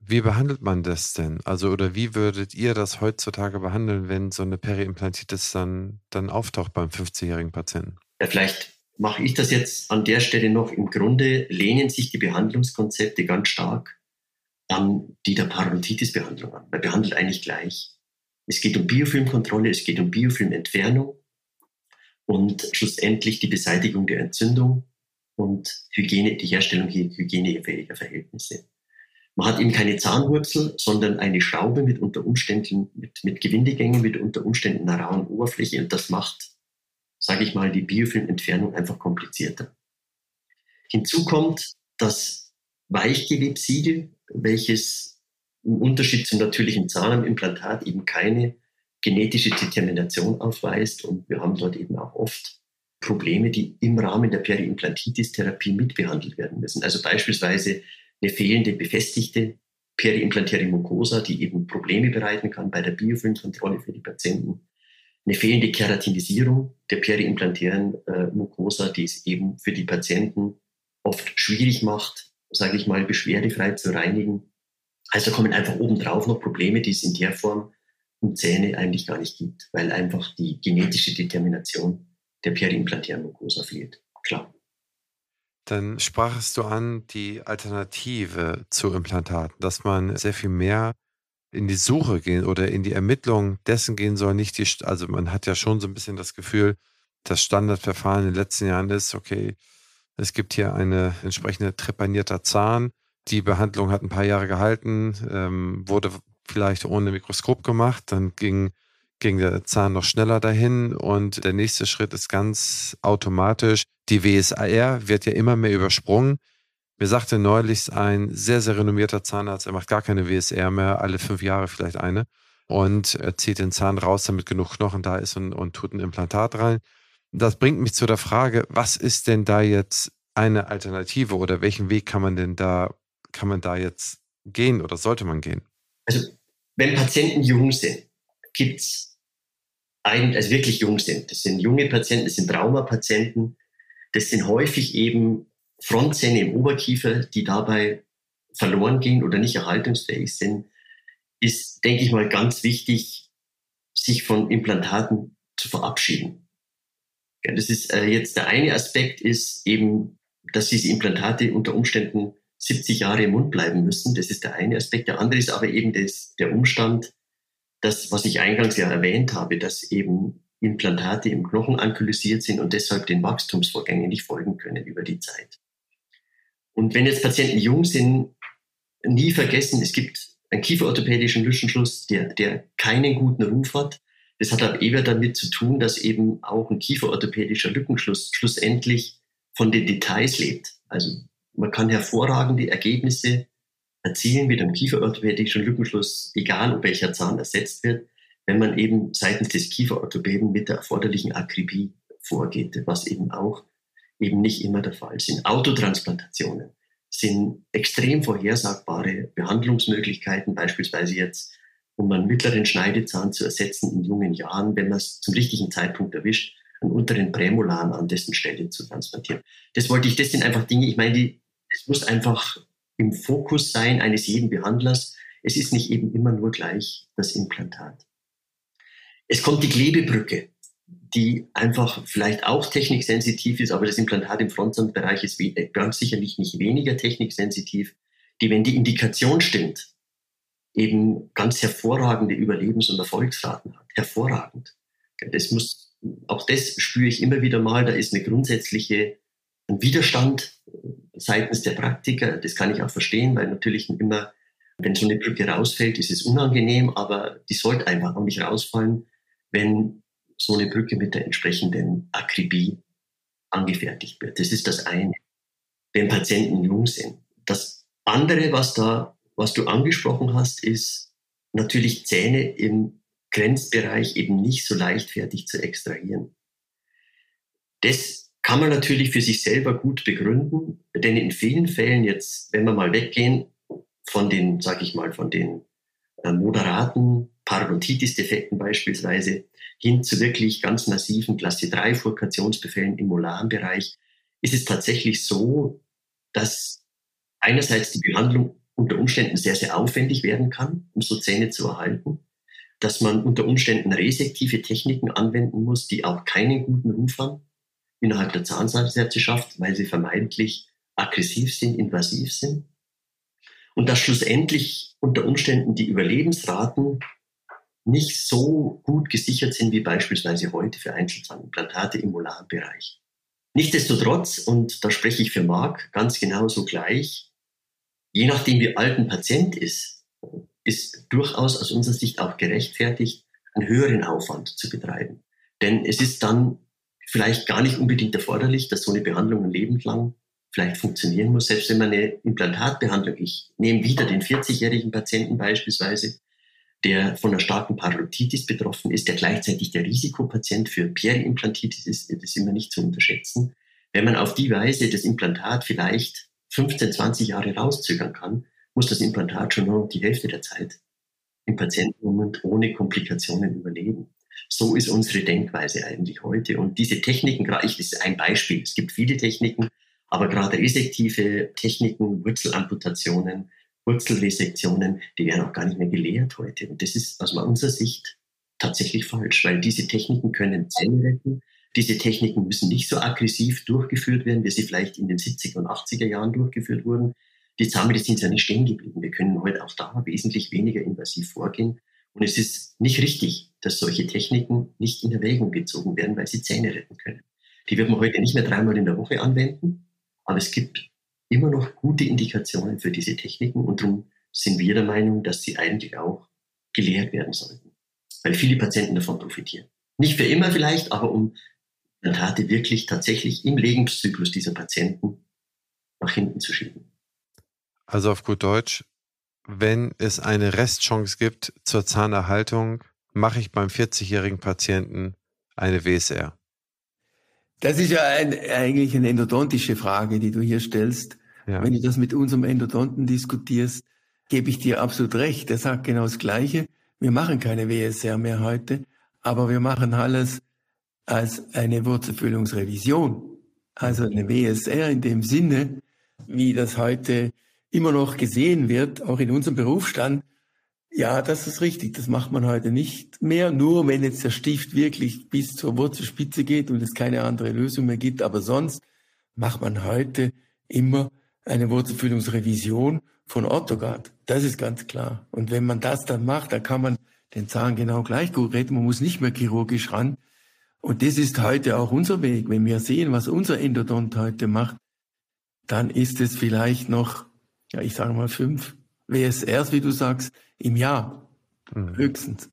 Wie behandelt man das denn? Also, oder wie würdet ihr das heutzutage behandeln, wenn so eine Periimplantitis dann, dann auftaucht beim 50-jährigen Patienten? Ja, vielleicht mache ich das jetzt an der Stelle noch. Im Grunde lehnen sich die Behandlungskonzepte ganz stark an die der Parodontitis-Behandlung an. Man behandelt eigentlich gleich. Es geht um Biofilmkontrolle, es geht um Biofilmentfernung und schlussendlich die Beseitigung der Entzündung und Hygiene, die Herstellung hygienefähiger Verhältnisse. Man hat eben keine Zahnwurzel, sondern eine Schraube mit unter Umständen, mit, mit Gewindegängen, mit unter Umständen einer rauen Oberfläche und das macht, sage ich mal, die Biofilmentfernung einfach komplizierter. Hinzu kommt das Weichgewebsiegel, welches im Unterschied zum natürlichen Zahn am Implantat eben keine genetische Determination aufweist und wir haben dort eben auch oft Probleme, die im Rahmen der Periimplantitis-Therapie mitbehandelt werden müssen. Also beispielsweise eine fehlende befestigte periimplantäre Mucosa, die eben Probleme bereiten kann bei der Biofilmkontrolle für die Patienten. Eine fehlende Keratinisierung der periimplantären äh, Mucosa, die es eben für die Patienten oft schwierig macht, sage ich mal, beschwerdefrei zu reinigen. Also kommen einfach obendrauf noch Probleme, die es in der Form um Zähne eigentlich gar nicht gibt, weil einfach die genetische Determination der periimplantären Mucosa fehlt. Klar. Dann sprachst du an die Alternative zu Implantaten, dass man sehr viel mehr in die Suche gehen oder in die Ermittlung dessen gehen soll, nicht die, also man hat ja schon so ein bisschen das Gefühl, das Standardverfahren in den letzten Jahren ist, okay, es gibt hier eine entsprechende trepanierter Zahn, die Behandlung hat ein paar Jahre gehalten, ähm, wurde vielleicht ohne Mikroskop gemacht, dann ging, ging der Zahn noch schneller dahin und der nächste Schritt ist ganz automatisch. Die WSAR wird ja immer mehr übersprungen. Mir sagte neulich ein sehr, sehr renommierter Zahnarzt, er macht gar keine WSR mehr, alle fünf Jahre vielleicht eine. Und er zieht den Zahn raus, damit genug Knochen da ist und, und tut ein Implantat rein. Das bringt mich zu der Frage, was ist denn da jetzt eine Alternative oder welchen Weg kann man denn da, kann man da jetzt gehen oder sollte man gehen? Also, wenn Patienten jung sind, gibt es eigentlich, also wirklich jung sind, das sind junge Patienten, das sind Traumapatienten, das sind häufig eben Frontzähne im Oberkiefer, die dabei verloren gehen oder nicht erhaltungsfähig sind, ist, denke ich mal, ganz wichtig, sich von Implantaten zu verabschieden. Ja, das ist äh, jetzt der eine Aspekt ist eben, dass diese Implantate unter Umständen 70 Jahre im Mund bleiben müssen. Das ist der eine Aspekt. Der andere ist aber eben das, der Umstand, dass, was ich eingangs ja erwähnt habe, dass eben Implantate im Knochen ankylosiert sind und deshalb den Wachstumsvorgängen nicht folgen können über die Zeit. Und wenn jetzt Patienten jung sind, nie vergessen, es gibt einen kieferorthopädischen Lückenschluss, der, der keinen guten Ruf hat. Das hat aber eher damit zu tun, dass eben auch ein kieferorthopädischer Lückenschluss schlussendlich von den Details lebt. Also man kann hervorragende Ergebnisse erzielen mit einem kieferorthopädischen Lückenschluss, egal ob welcher Zahn ersetzt wird, wenn man eben seitens des Kieferorthopäden mit der erforderlichen Akribie vorgeht, was eben auch eben nicht immer der Fall sind. Autotransplantationen sind extrem vorhersagbare Behandlungsmöglichkeiten, beispielsweise jetzt um einen mittleren Schneidezahn zu ersetzen in jungen Jahren, wenn man es zum richtigen Zeitpunkt erwischt, einen unteren Prämolaren an dessen Stelle zu transplantieren. Das wollte ich, das sind einfach Dinge, ich meine, die, es muss einfach im Fokus sein eines jeden Behandlers. Es ist nicht eben immer nur gleich das Implantat. Es kommt die Klebebrücke, die einfach vielleicht auch techniksensitiv ist, aber das Implantat im Frontsandbereich ist ganz sicherlich nicht weniger techniksensitiv, die, wenn die Indikation stimmt, eben ganz hervorragende Überlebens- und Erfolgsraten hat. Hervorragend. Das muss, auch das spüre ich immer wieder mal. Da ist eine grundsätzliche ein Widerstand seitens der Praktiker. Das kann ich auch verstehen, weil natürlich immer, wenn so eine Brücke rausfällt, ist es unangenehm, aber die sollte einfach auch nicht rausfallen, wenn so eine Brücke mit der entsprechenden Akribie angefertigt wird. Das ist das eine, wenn Patienten jung sind. Das andere, was da, was du angesprochen hast, ist natürlich Zähne im Grenzbereich eben nicht so leichtfertig zu extrahieren. Das kann man natürlich für sich selber gut begründen, denn in vielen Fällen jetzt, wenn wir mal weggehen von den, sag ich mal, von den äh, moderaten Parodontitis-Defekten beispielsweise hin zu wirklich ganz massiven Klasse 3 Furkationsbefällen im molaren Bereich, ist es tatsächlich so, dass einerseits die Behandlung unter Umständen sehr, sehr aufwendig werden kann, um so Zähne zu erhalten, dass man unter Umständen resektive Techniken anwenden muss, die auch keinen guten Ruf haben innerhalb der Zahnärzteschaft, weil sie vermeintlich aggressiv sind, invasiv sind. Und dass schlussendlich unter Umständen die Überlebensraten nicht so gut gesichert sind wie beispielsweise heute für Einzelzahnimplantate im molaren Bereich. Nichtsdestotrotz, und da spreche ich für Marc ganz genauso gleich, je nachdem wie alt ein Patient ist, ist durchaus aus unserer Sicht auch gerechtfertigt, einen höheren Aufwand zu betreiben. Denn es ist dann vielleicht gar nicht unbedingt erforderlich, dass so eine Behandlung ein Leben lang vielleicht funktionieren muss, selbst wenn man eine Implantatbehandlung, ich nehme wieder den 40-jährigen Patienten beispielsweise, der von einer starken Parodontitis betroffen ist, der gleichzeitig der Risikopatient für Periimplantitis ist, das ist immer nicht zu unterschätzen. Wenn man auf die Weise das Implantat vielleicht 15, 20 Jahre rauszögern kann, muss das Implantat schon nur die Hälfte der Zeit im Patientenmund ohne Komplikationen überleben. So ist unsere Denkweise eigentlich heute. Und diese Techniken, ich ist ein Beispiel. Es gibt viele Techniken, aber gerade resektive Techniken, Wurzelamputationen, Wurzelresektionen, die werden auch gar nicht mehr gelehrt heute. Und das ist aus unserer Sicht tatsächlich falsch, weil diese Techniken können Zähne retten. Diese Techniken müssen nicht so aggressiv durchgeführt werden, wie sie vielleicht in den 70er und 80er Jahren durchgeführt wurden. Die Zahnmedizin ist ja nicht stehen geblieben. Wir können heute auch da wesentlich weniger invasiv vorgehen. Und es ist nicht richtig, dass solche Techniken nicht in Erwägung gezogen werden, weil sie Zähne retten können. Die wird man heute nicht mehr dreimal in der Woche anwenden, aber es gibt immer noch gute Indikationen für diese Techniken und darum sind wir der Meinung, dass sie eigentlich auch gelehrt werden sollten, weil viele Patienten davon profitieren. Nicht für immer vielleicht, aber um Implantate wirklich tatsächlich im Lebenszyklus dieser Patienten nach hinten zu schieben. Also auf gut Deutsch, wenn es eine Restchance gibt zur Zahnerhaltung, mache ich beim 40-jährigen Patienten eine WSR? Das ist ja ein, eigentlich eine endodontische Frage, die du hier stellst. Ja. Wenn du das mit unserem Endodonten diskutierst, gebe ich dir absolut recht. Er sagt genau das Gleiche. Wir machen keine WSR mehr heute, aber wir machen alles als eine Wurzelfüllungsrevision. Also eine WSR in dem Sinne, wie das heute immer noch gesehen wird, auch in unserem Berufsstand, ja, das ist richtig. Das macht man heute nicht mehr. Nur wenn jetzt der Stift wirklich bis zur Wurzelspitze geht und es keine andere Lösung mehr gibt. Aber sonst macht man heute immer eine Wurzelfüllungsrevision von Orthogard. Das ist ganz klar. Und wenn man das dann macht, dann kann man den Zahn genau gleich gut retten. Man muss nicht mehr chirurgisch ran. Und das ist heute auch unser Weg. Wenn wir sehen, was unser Endodont heute macht, dann ist es vielleicht noch ja, ich sage mal fünf WSRs, wie du sagst, im Jahr. Mhm. Höchstens.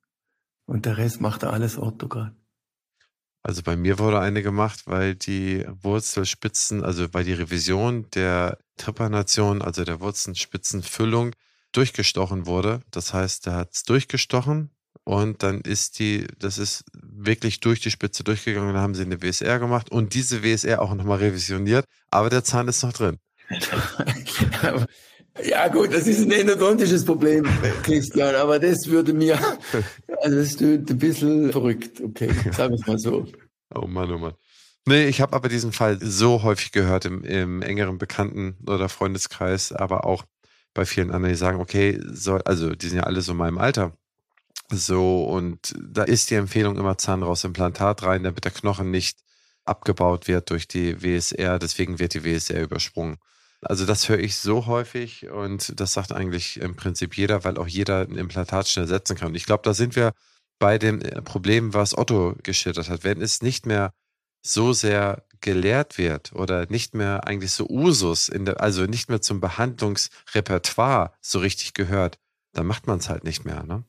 Und der Rest macht er alles orthogal. Also bei mir wurde eine gemacht, weil die Wurzelspitzen, also bei die Revision der Trepanation, also der Wurzelspitzenfüllung, durchgestochen wurde. Das heißt, er hat es durchgestochen und dann ist die, das ist wirklich durch die Spitze durchgegangen. Dann haben sie eine WSR gemacht und diese WSR auch nochmal revisioniert, aber der Zahn ist noch drin. Ja gut, das ist ein endodontisches Problem, Christian, aber das würde mir, also das klingt ein bisschen verrückt, okay, sagen wir es mal so. Oh Mann, oh Mann. Nee, ich habe aber diesen Fall so häufig gehört im, im engeren Bekannten- oder Freundeskreis, aber auch bei vielen anderen, die sagen, okay, soll, also die sind ja alle so in meinem Alter. So, und da ist die Empfehlung immer Zahn raus, Implantat rein, damit der Knochen nicht abgebaut wird durch die WSR. Deswegen wird die WSR übersprungen. Also das höre ich so häufig und das sagt eigentlich im Prinzip jeder, weil auch jeder ein Implantat schnell setzen kann. Und ich glaube, da sind wir bei dem äh, Problem, was Otto geschildert hat. Wenn es nicht mehr so sehr gelehrt wird oder nicht mehr eigentlich so Usus, der, also nicht mehr zum Behandlungsrepertoire so richtig gehört, dann macht man es halt nicht mehr. Ne?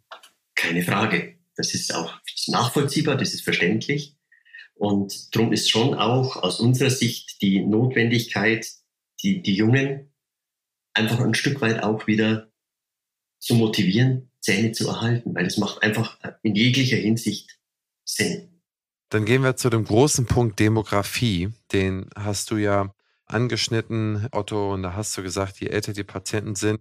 Keine Frage. Das ist auch nachvollziehbar, das ist verständlich. Und darum ist schon auch aus unserer Sicht die Notwendigkeit, die, die Jungen einfach ein Stück weit auch wieder zu motivieren, Zähne zu erhalten, weil es macht einfach in jeglicher Hinsicht Sinn. Dann gehen wir zu dem großen Punkt Demografie. Den hast du ja angeschnitten, Otto, und da hast du gesagt, je älter die Patienten sind,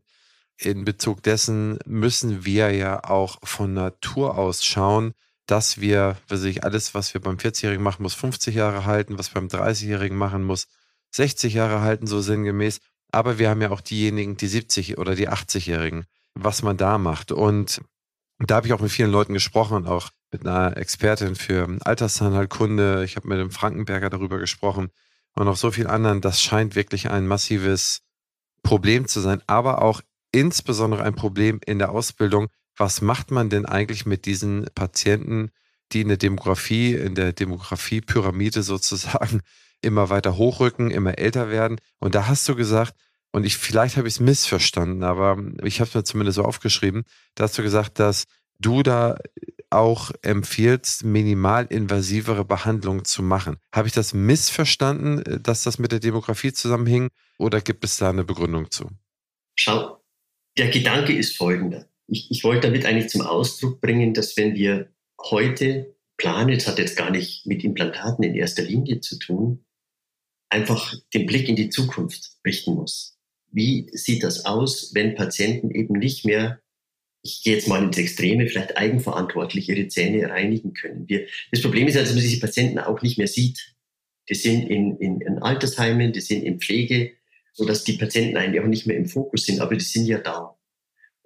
in Bezug dessen müssen wir ja auch von Natur aus schauen, dass wir, weiß ich, alles, was wir beim 40-Jährigen machen, muss 50 Jahre halten, was beim 30-Jährigen machen muss, 60 Jahre halten, so sinngemäß. Aber wir haben ja auch diejenigen, die 70 oder die 80-Jährigen, was man da macht. Und da habe ich auch mit vielen Leuten gesprochen, auch mit einer Expertin für Alterszahnheilkunde. Ich habe mit dem Frankenberger darüber gesprochen und auch so vielen anderen. Das scheint wirklich ein massives Problem zu sein, aber auch insbesondere ein Problem in der Ausbildung. Was macht man denn eigentlich mit diesen Patienten, die in der Demografie, in der Demografiepyramide sozusagen immer weiter hochrücken, immer älter werden. Und da hast du gesagt, und ich vielleicht habe ich es missverstanden, aber ich habe es mir zumindest so aufgeschrieben, da hast du gesagt, dass du da auch empfiehlst, minimalinvasivere Behandlungen zu machen. Habe ich das missverstanden, dass das mit der Demografie zusammenhing oder gibt es da eine Begründung zu? Schau, der Gedanke ist folgender. Ich, ich wollte damit eigentlich zum Ausdruck bringen, dass wenn wir heute planen, es hat jetzt gar nicht mit Implantaten in erster Linie zu tun, einfach den Blick in die Zukunft richten muss. Wie sieht das aus, wenn Patienten eben nicht mehr, ich gehe jetzt mal ins Extreme, vielleicht eigenverantwortlich ihre Zähne reinigen können? Wir, das Problem ist ja, dass man diese Patienten auch nicht mehr sieht. Die sind in, in, in Altersheimen, die sind in Pflege, sodass die Patienten eigentlich auch nicht mehr im Fokus sind, aber die sind ja da.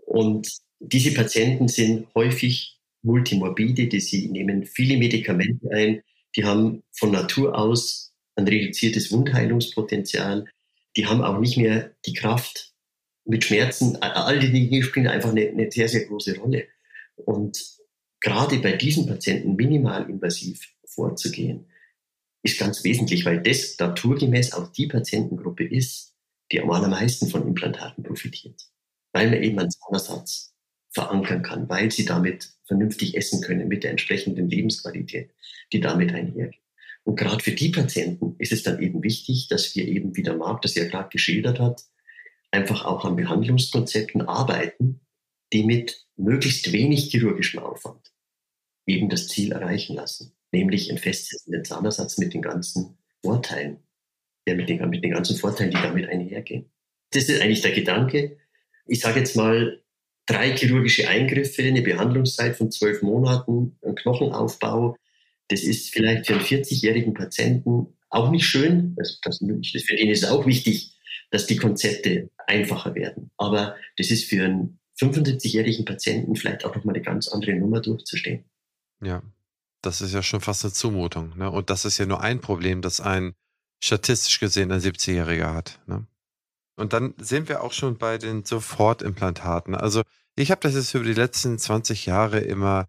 Und diese Patienten sind häufig multimorbide, die sie nehmen viele Medikamente ein, die haben von Natur aus ein reduziertes Wundheilungspotenzial. Die haben auch nicht mehr die Kraft mit Schmerzen. All die Dinge spielen einfach eine, eine sehr, sehr große Rolle. Und gerade bei diesen Patienten minimalinvasiv vorzugehen, ist ganz wesentlich, weil das naturgemäß auch die Patientengruppe ist, die am allermeisten von Implantaten profitiert. Weil man eben einen Zahnersatz verankern kann, weil sie damit vernünftig essen können mit der entsprechenden Lebensqualität, die damit einhergeht. Und gerade für die Patienten ist es dann eben wichtig, dass wir eben, wie der Marc das ja gerade geschildert hat, einfach auch an Behandlungskonzepten arbeiten, die mit möglichst wenig chirurgischem Aufwand eben das Ziel erreichen lassen, nämlich einen festsitzenden Zahnersatz mit den ganzen Vorteilen, ja, mit, den, mit den ganzen Vorteilen, die damit einhergehen. Das ist eigentlich der Gedanke. Ich sage jetzt mal, drei chirurgische Eingriffe, eine Behandlungszeit von zwölf Monaten, ein Knochenaufbau, das ist vielleicht für einen 40-jährigen Patienten auch nicht schön. Das, das, für den ist es auch wichtig, dass die Konzepte einfacher werden. Aber das ist für einen 75-jährigen Patienten vielleicht auch nochmal eine ganz andere Nummer durchzustehen. Ja, das ist ja schon fast eine Zumutung. Ne? Und das ist ja nur ein Problem, das ein statistisch gesehen ein 70-Jähriger hat. Ne? Und dann sind wir auch schon bei den Sofortimplantaten. Also ich habe das jetzt über die letzten 20 Jahre immer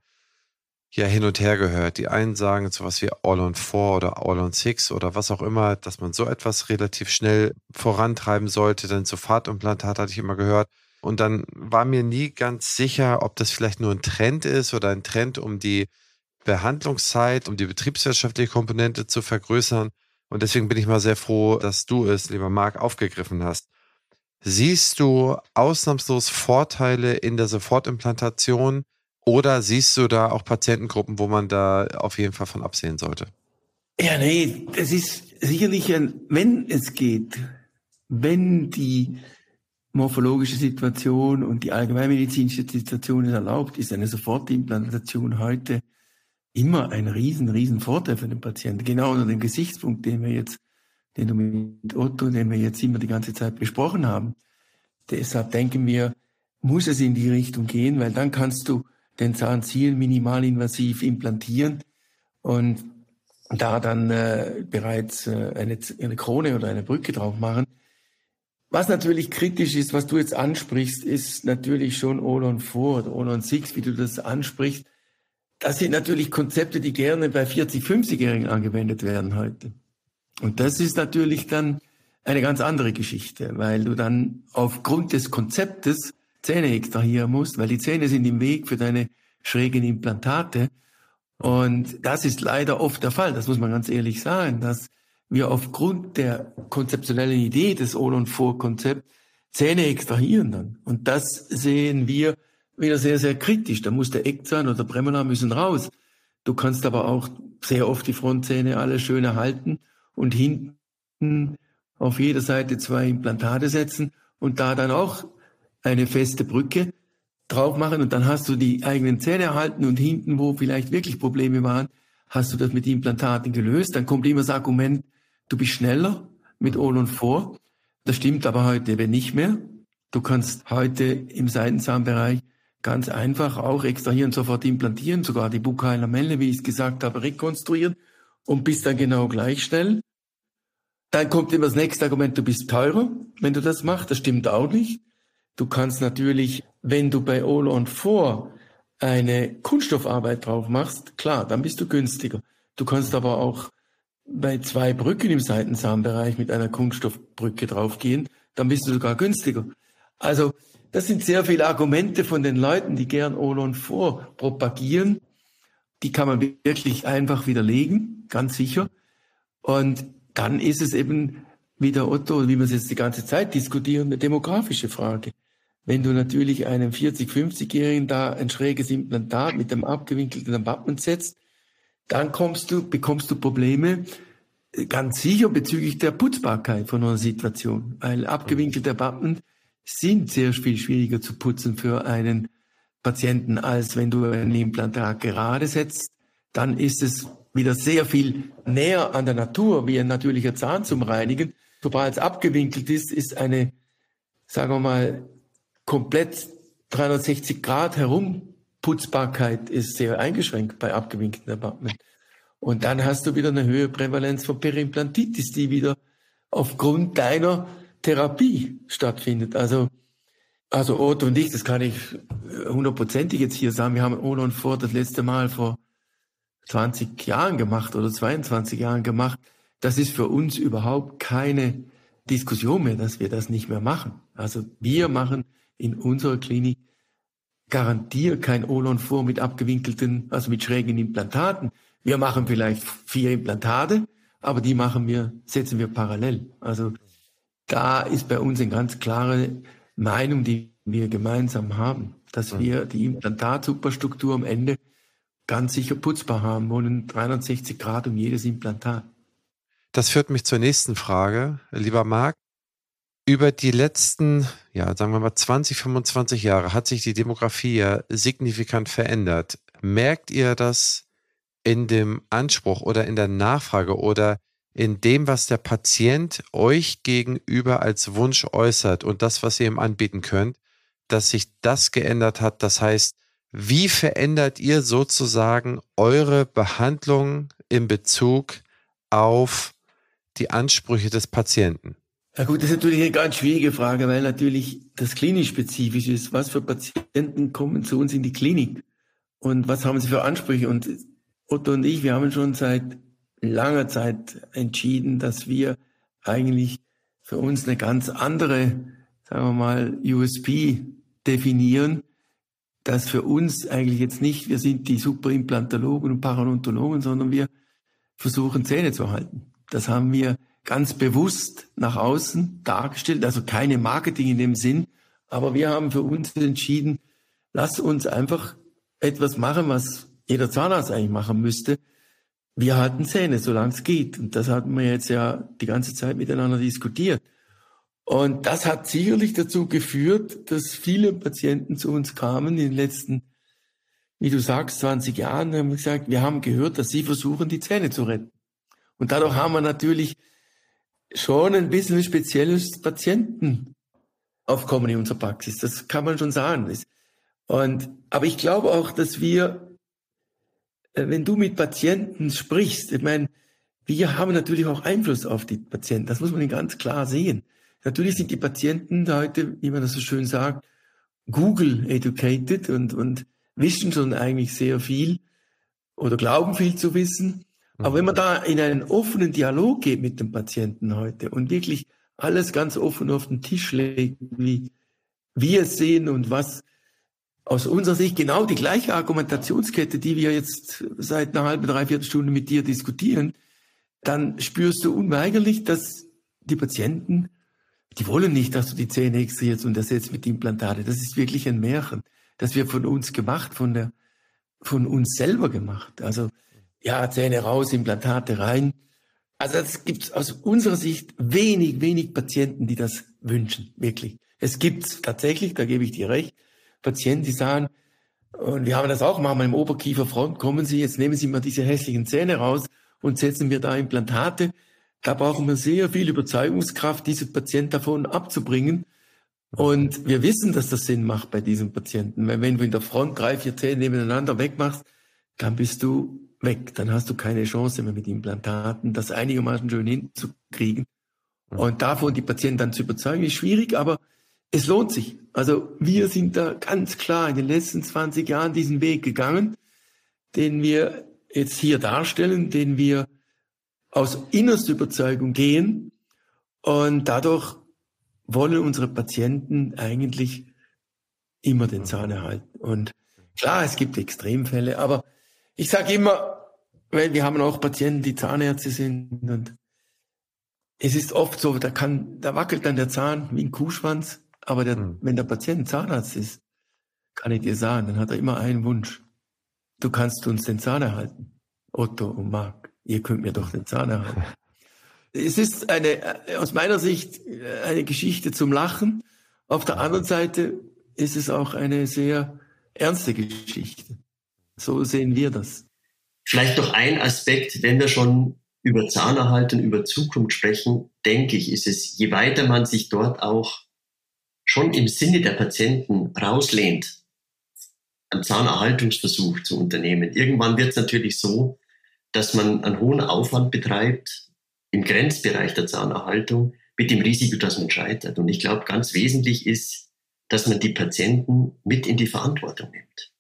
ja hin und her gehört. Die einen sagen sowas wie All on Four oder All on Six oder was auch immer, dass man so etwas relativ schnell vorantreiben sollte. Denn so Fahrtimplantat hatte ich immer gehört. Und dann war mir nie ganz sicher, ob das vielleicht nur ein Trend ist oder ein Trend, um die Behandlungszeit, um die betriebswirtschaftliche Komponente zu vergrößern. Und deswegen bin ich mal sehr froh, dass du es, lieber Marc, aufgegriffen hast. Siehst du ausnahmslos Vorteile in der Sofortimplantation? Oder siehst du da auch Patientengruppen, wo man da auf jeden Fall von absehen sollte? Ja, nee, das ist sicherlich ein, wenn es geht, wenn die morphologische Situation und die allgemeinmedizinische Situation es erlaubt, ist eine Sofortimplantation heute immer ein riesen, riesen Vorteil für den Patienten. Genau unter dem Gesichtspunkt, den wir jetzt, den du mit Otto, den wir jetzt immer die ganze Zeit besprochen haben. Deshalb denken wir, muss es in die Richtung gehen, weil dann kannst du den Zahnziel minimalinvasiv implantieren und da dann äh, bereits äh, eine, eine Krone oder eine Brücke drauf machen. Was natürlich kritisch ist, was du jetzt ansprichst, ist natürlich schon Olon 4 oder Olon 6, wie du das ansprichst. Das sind natürlich Konzepte, die gerne bei 40, 50-Jährigen angewendet werden heute. Und das ist natürlich dann eine ganz andere Geschichte, weil du dann aufgrund des Konzeptes Zähne extrahieren musst, weil die Zähne sind im Weg für deine schrägen Implantate. Und das ist leider oft der Fall, das muss man ganz ehrlich sagen, dass wir aufgrund der konzeptionellen Idee des All- und Vor-Konzept Zähne extrahieren dann. Und das sehen wir wieder sehr, sehr kritisch. Da muss der Eckzahn oder der Prämolar müssen raus. Du kannst aber auch sehr oft die Frontzähne alle schön erhalten und hinten auf jeder Seite zwei Implantate setzen und da dann auch eine feste Brücke drauf machen und dann hast du die eigenen Zähne erhalten und hinten, wo vielleicht wirklich Probleme waren, hast du das mit Implantaten gelöst. Dann kommt immer das Argument, Du bist schneller mit All und vor. Das stimmt aber heute eben nicht mehr. Du kannst heute im Seitenzahnbereich ganz einfach auch extrahieren, sofort implantieren, sogar die Bukailamelle, wie ich es gesagt habe, rekonstruieren und bist dann genau gleich schnell. Dann kommt immer das nächste Argument, du bist teurer, wenn du das machst. Das stimmt auch nicht. Du kannst natürlich, wenn du bei All on 4 eine Kunststoffarbeit drauf machst, klar, dann bist du günstiger. Du kannst aber auch bei zwei Brücken im Seitenzahnbereich mit einer Kunststoffbrücke draufgehen, dann bist du sogar günstiger. Also das sind sehr viele Argumente von den Leuten, die gern Olon vorpropagieren. Die kann man wirklich einfach widerlegen, ganz sicher. Und dann ist es eben, wie der Otto, wie wir es jetzt die ganze Zeit diskutieren, eine demografische Frage. Wenn du natürlich einem 40-, 50-Jährigen da ein schräges Implantat mit einem abgewinkelten Abutment setzt, dann kommst du, bekommst du Probleme, äh, ganz sicher bezüglich der Putzbarkeit von einer Situation, weil abgewinkelte Wappen sind sehr viel schwieriger zu putzen für einen Patienten, als wenn du ein Implantat gerade setzt. Dann ist es wieder sehr viel näher an der Natur, wie ein natürlicher Zahn zum Reinigen. Sobald es abgewinkelt ist, ist eine, sagen wir mal, komplett 360 Grad herum Putzbarkeit ist sehr eingeschränkt bei abgewinkelten Erbarmen. Und dann hast du wieder eine höhere Prävalenz von Perimplantitis, die wieder aufgrund deiner Therapie stattfindet. Also, also Otto und ich, das kann ich hundertprozentig jetzt hier sagen, wir haben Otto und vor das letzte Mal vor 20 Jahren gemacht oder 22 Jahren gemacht. Das ist für uns überhaupt keine Diskussion mehr, dass wir das nicht mehr machen. Also wir machen in unserer Klinik garantiere kein Olon vor mit abgewinkelten, also mit schrägen Implantaten. Wir machen vielleicht vier Implantate, aber die machen wir, setzen wir parallel. Also da ist bei uns eine ganz klare Meinung, die wir gemeinsam haben, dass wir die Implantatsuperstruktur am Ende ganz sicher putzbar haben wollen, 360 Grad um jedes Implantat. Das führt mich zur nächsten Frage, lieber Marc. Über die letzten, ja, sagen wir mal 20, 25 Jahre hat sich die Demografie ja signifikant verändert. Merkt ihr das in dem Anspruch oder in der Nachfrage oder in dem, was der Patient euch gegenüber als Wunsch äußert und das, was ihr ihm anbieten könnt, dass sich das geändert hat? Das heißt, wie verändert ihr sozusagen eure Behandlung in Bezug auf die Ansprüche des Patienten? Ja gut, das ist natürlich eine ganz schwierige Frage, weil natürlich das klinisch spezifisch ist. Was für Patienten kommen zu uns in die Klinik? Und was haben sie für Ansprüche? Und Otto und ich, wir haben schon seit langer Zeit entschieden, dass wir eigentlich für uns eine ganz andere, sagen wir mal, USP definieren, dass für uns eigentlich jetzt nicht, wir sind die Superimplantologen und Parodontologen, sondern wir versuchen Zähne zu halten. Das haben wir ganz bewusst nach außen dargestellt, also keine Marketing in dem Sinn, aber wir haben für uns entschieden, lass uns einfach etwas machen, was jeder Zahnarzt eigentlich machen müsste. Wir halten Zähne, solange es geht. Und das hatten wir jetzt ja die ganze Zeit miteinander diskutiert. Und das hat sicherlich dazu geführt, dass viele Patienten zu uns kamen in den letzten, wie du sagst, 20 Jahren, haben gesagt, wir haben gehört, dass sie versuchen, die Zähne zu retten. Und dadurch haben wir natürlich schon ein bisschen ein spezielles Patientenaufkommen in unserer Praxis. Das kann man schon sagen. Und, aber ich glaube auch, dass wir, äh, wenn du mit Patienten sprichst, ich meine, wir haben natürlich auch Einfluss auf die Patienten. Das muss man ganz klar sehen. Natürlich sind die Patienten heute, wie man das so schön sagt, Google educated und, und wissen schon eigentlich sehr viel oder glauben viel zu wissen. Aber wenn man da in einen offenen Dialog geht mit dem Patienten heute und wirklich alles ganz offen auf den Tisch legt, wie wir es sehen und was aus unserer Sicht genau die gleiche Argumentationskette, die wir jetzt seit einer halben, dreiviertel Stunde mit dir diskutieren, dann spürst du unweigerlich, dass die Patienten, die wollen nicht, dass du die Zähne extrahierst und ersetzt mit Implantate. Das ist wirklich ein Märchen. Das wird von uns gemacht, von der, von uns selber gemacht. Also, ja, Zähne raus, Implantate rein. Also, es gibt aus unserer Sicht wenig, wenig Patienten, die das wünschen. Wirklich. Es gibt tatsächlich, da gebe ich dir recht, Patienten, die sagen, und wir haben das auch manchmal im Oberkieferfront, kommen Sie, jetzt nehmen Sie mal diese hässlichen Zähne raus und setzen wir da Implantate. Da brauchen wir sehr viel Überzeugungskraft, diese Patienten davon abzubringen. Und wir wissen, dass das Sinn macht bei diesem Patienten. Weil wenn du in der Front drei, vier Zähne nebeneinander wegmachst, dann bist du weg. Dann hast du keine Chance mehr mit Implantaten, das einigermaßen schön hinzukriegen. Und davon die Patienten dann zu überzeugen, ist schwierig, aber es lohnt sich. Also wir sind da ganz klar in den letzten 20 Jahren diesen Weg gegangen, den wir jetzt hier darstellen, den wir aus innerster Überzeugung gehen. Und dadurch wollen unsere Patienten eigentlich immer den Zahn erhalten. Und klar, es gibt Extremfälle, aber ich sage immer, weil wir haben auch Patienten, die Zahnärzte sind und es ist oft so, da kann, da wackelt dann der Zahn wie ein Kuhschwanz, aber der, mhm. wenn der Patient Zahnarzt ist, kann ich dir sagen, dann hat er immer einen Wunsch du kannst uns den Zahn erhalten. Otto und Marc, ihr könnt mir doch den Zahn erhalten. es ist eine, aus meiner Sicht eine Geschichte zum Lachen. Auf der anderen Seite ist es auch eine sehr ernste Geschichte. So sehen wir das. Vielleicht noch ein Aspekt, wenn wir schon über Zahnerhalt und über Zukunft sprechen, denke ich, ist es, je weiter man sich dort auch schon im Sinne der Patienten rauslehnt, einen Zahnerhaltungsversuch zu unternehmen. Irgendwann wird es natürlich so, dass man einen hohen Aufwand betreibt im Grenzbereich der Zahnerhaltung mit dem Risiko, dass man scheitert. Und ich glaube, ganz wesentlich ist, dass man die Patienten mit in die Verantwortung nimmt.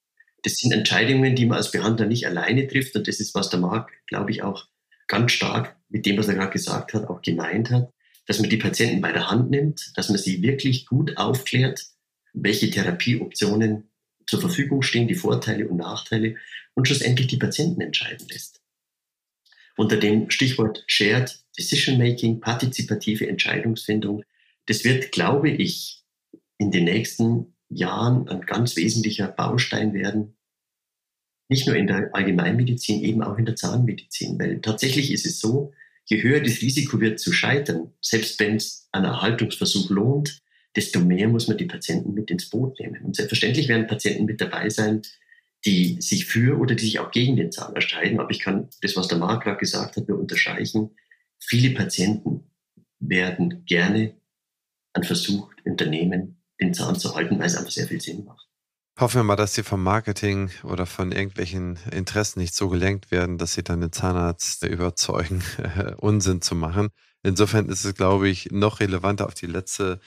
Das sind Entscheidungen, die man als Behandler nicht alleine trifft. Und das ist, was der Marc, glaube ich, auch ganz stark mit dem, was er gerade gesagt hat, auch gemeint hat, dass man die Patienten bei der Hand nimmt, dass man sie wirklich gut aufklärt, welche Therapieoptionen zur Verfügung stehen, die Vorteile und Nachteile und schlussendlich die Patienten entscheiden lässt. Unter dem Stichwort Shared Decision Making, partizipative Entscheidungsfindung, das wird, glaube ich, in den nächsten Jahren ein ganz wesentlicher Baustein werden. Nicht nur in der Allgemeinmedizin, eben auch in der Zahnmedizin. Weil tatsächlich ist es so, je höher das Risiko wird zu scheitern, selbst wenn es ein Erhaltungsversuch lohnt, desto mehr muss man die Patienten mit ins Boot nehmen. Und selbstverständlich werden Patienten mit dabei sein, die sich für oder die sich auch gegen den Zahn entscheiden. Aber ich kann das, was der Marc gerade gesagt hat, nur unterstreichen. Viele Patienten werden gerne einen Versuch unternehmen, den Zahn zu halten, weil es einfach sehr viel Sinn macht. Hoffen wir mal, dass sie vom Marketing oder von irgendwelchen Interessen nicht so gelenkt werden, dass sie dann den Zahnarzt überzeugen, Unsinn zu machen. Insofern ist es, glaube ich, noch relevanter auf die letzte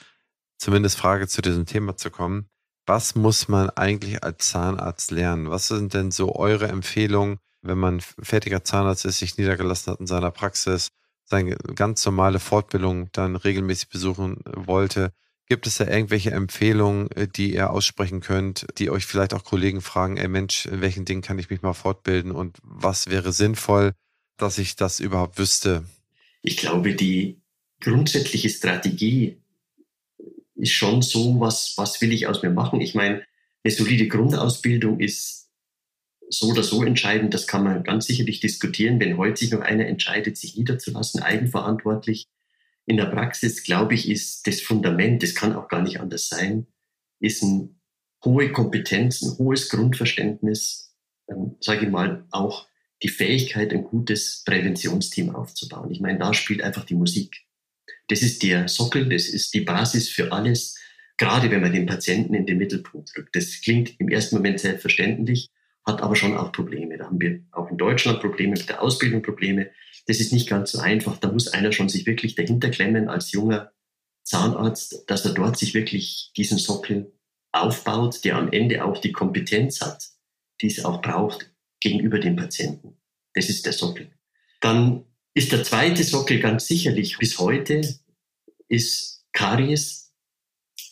zumindest Frage zu diesem Thema zu kommen. Was muss man eigentlich als Zahnarzt lernen? Was sind denn so eure Empfehlungen, wenn man fertiger Zahnarzt ist, sich niedergelassen hat in seiner Praxis, seine ganz normale Fortbildung dann regelmäßig besuchen wollte? Gibt es da irgendwelche Empfehlungen, äh, die ihr aussprechen könnt, die euch vielleicht auch Kollegen fragen, ey Mensch, in welchen Dingen kann ich mich mal fortbilden und was wäre sinnvoll, dass ich das überhaupt wüsste? Ich glaube, die grundsätzliche Strategie ist schon so, was, was will ich aus mir machen? Ich meine, eine solide Grundausbildung ist so oder so entscheidend. Das kann man ganz sicherlich diskutieren. Wenn heute sich noch einer entscheidet, sich niederzulassen, eigenverantwortlich in der Praxis, glaube ich, ist das Fundament, das kann auch gar nicht anders sein, ist eine hohe Kompetenz, ein hohes Grundverständnis, ähm, sage ich mal, auch die Fähigkeit, ein gutes Präventionsteam aufzubauen. Ich meine, da spielt einfach die Musik. Das ist der Sockel, das ist die Basis für alles, gerade wenn man den Patienten in den Mittelpunkt rückt. Das klingt im ersten Moment selbstverständlich, hat aber schon auch Probleme. Da haben wir auch in Deutschland Probleme mit der Ausbildung, Probleme. Das ist nicht ganz so einfach. Da muss einer schon sich wirklich dahinter klemmen als junger Zahnarzt, dass er dort sich wirklich diesen Sockel aufbaut, der am Ende auch die Kompetenz hat, die es auch braucht gegenüber dem Patienten. Das ist der Sockel. Dann ist der zweite Sockel ganz sicherlich bis heute ist Karies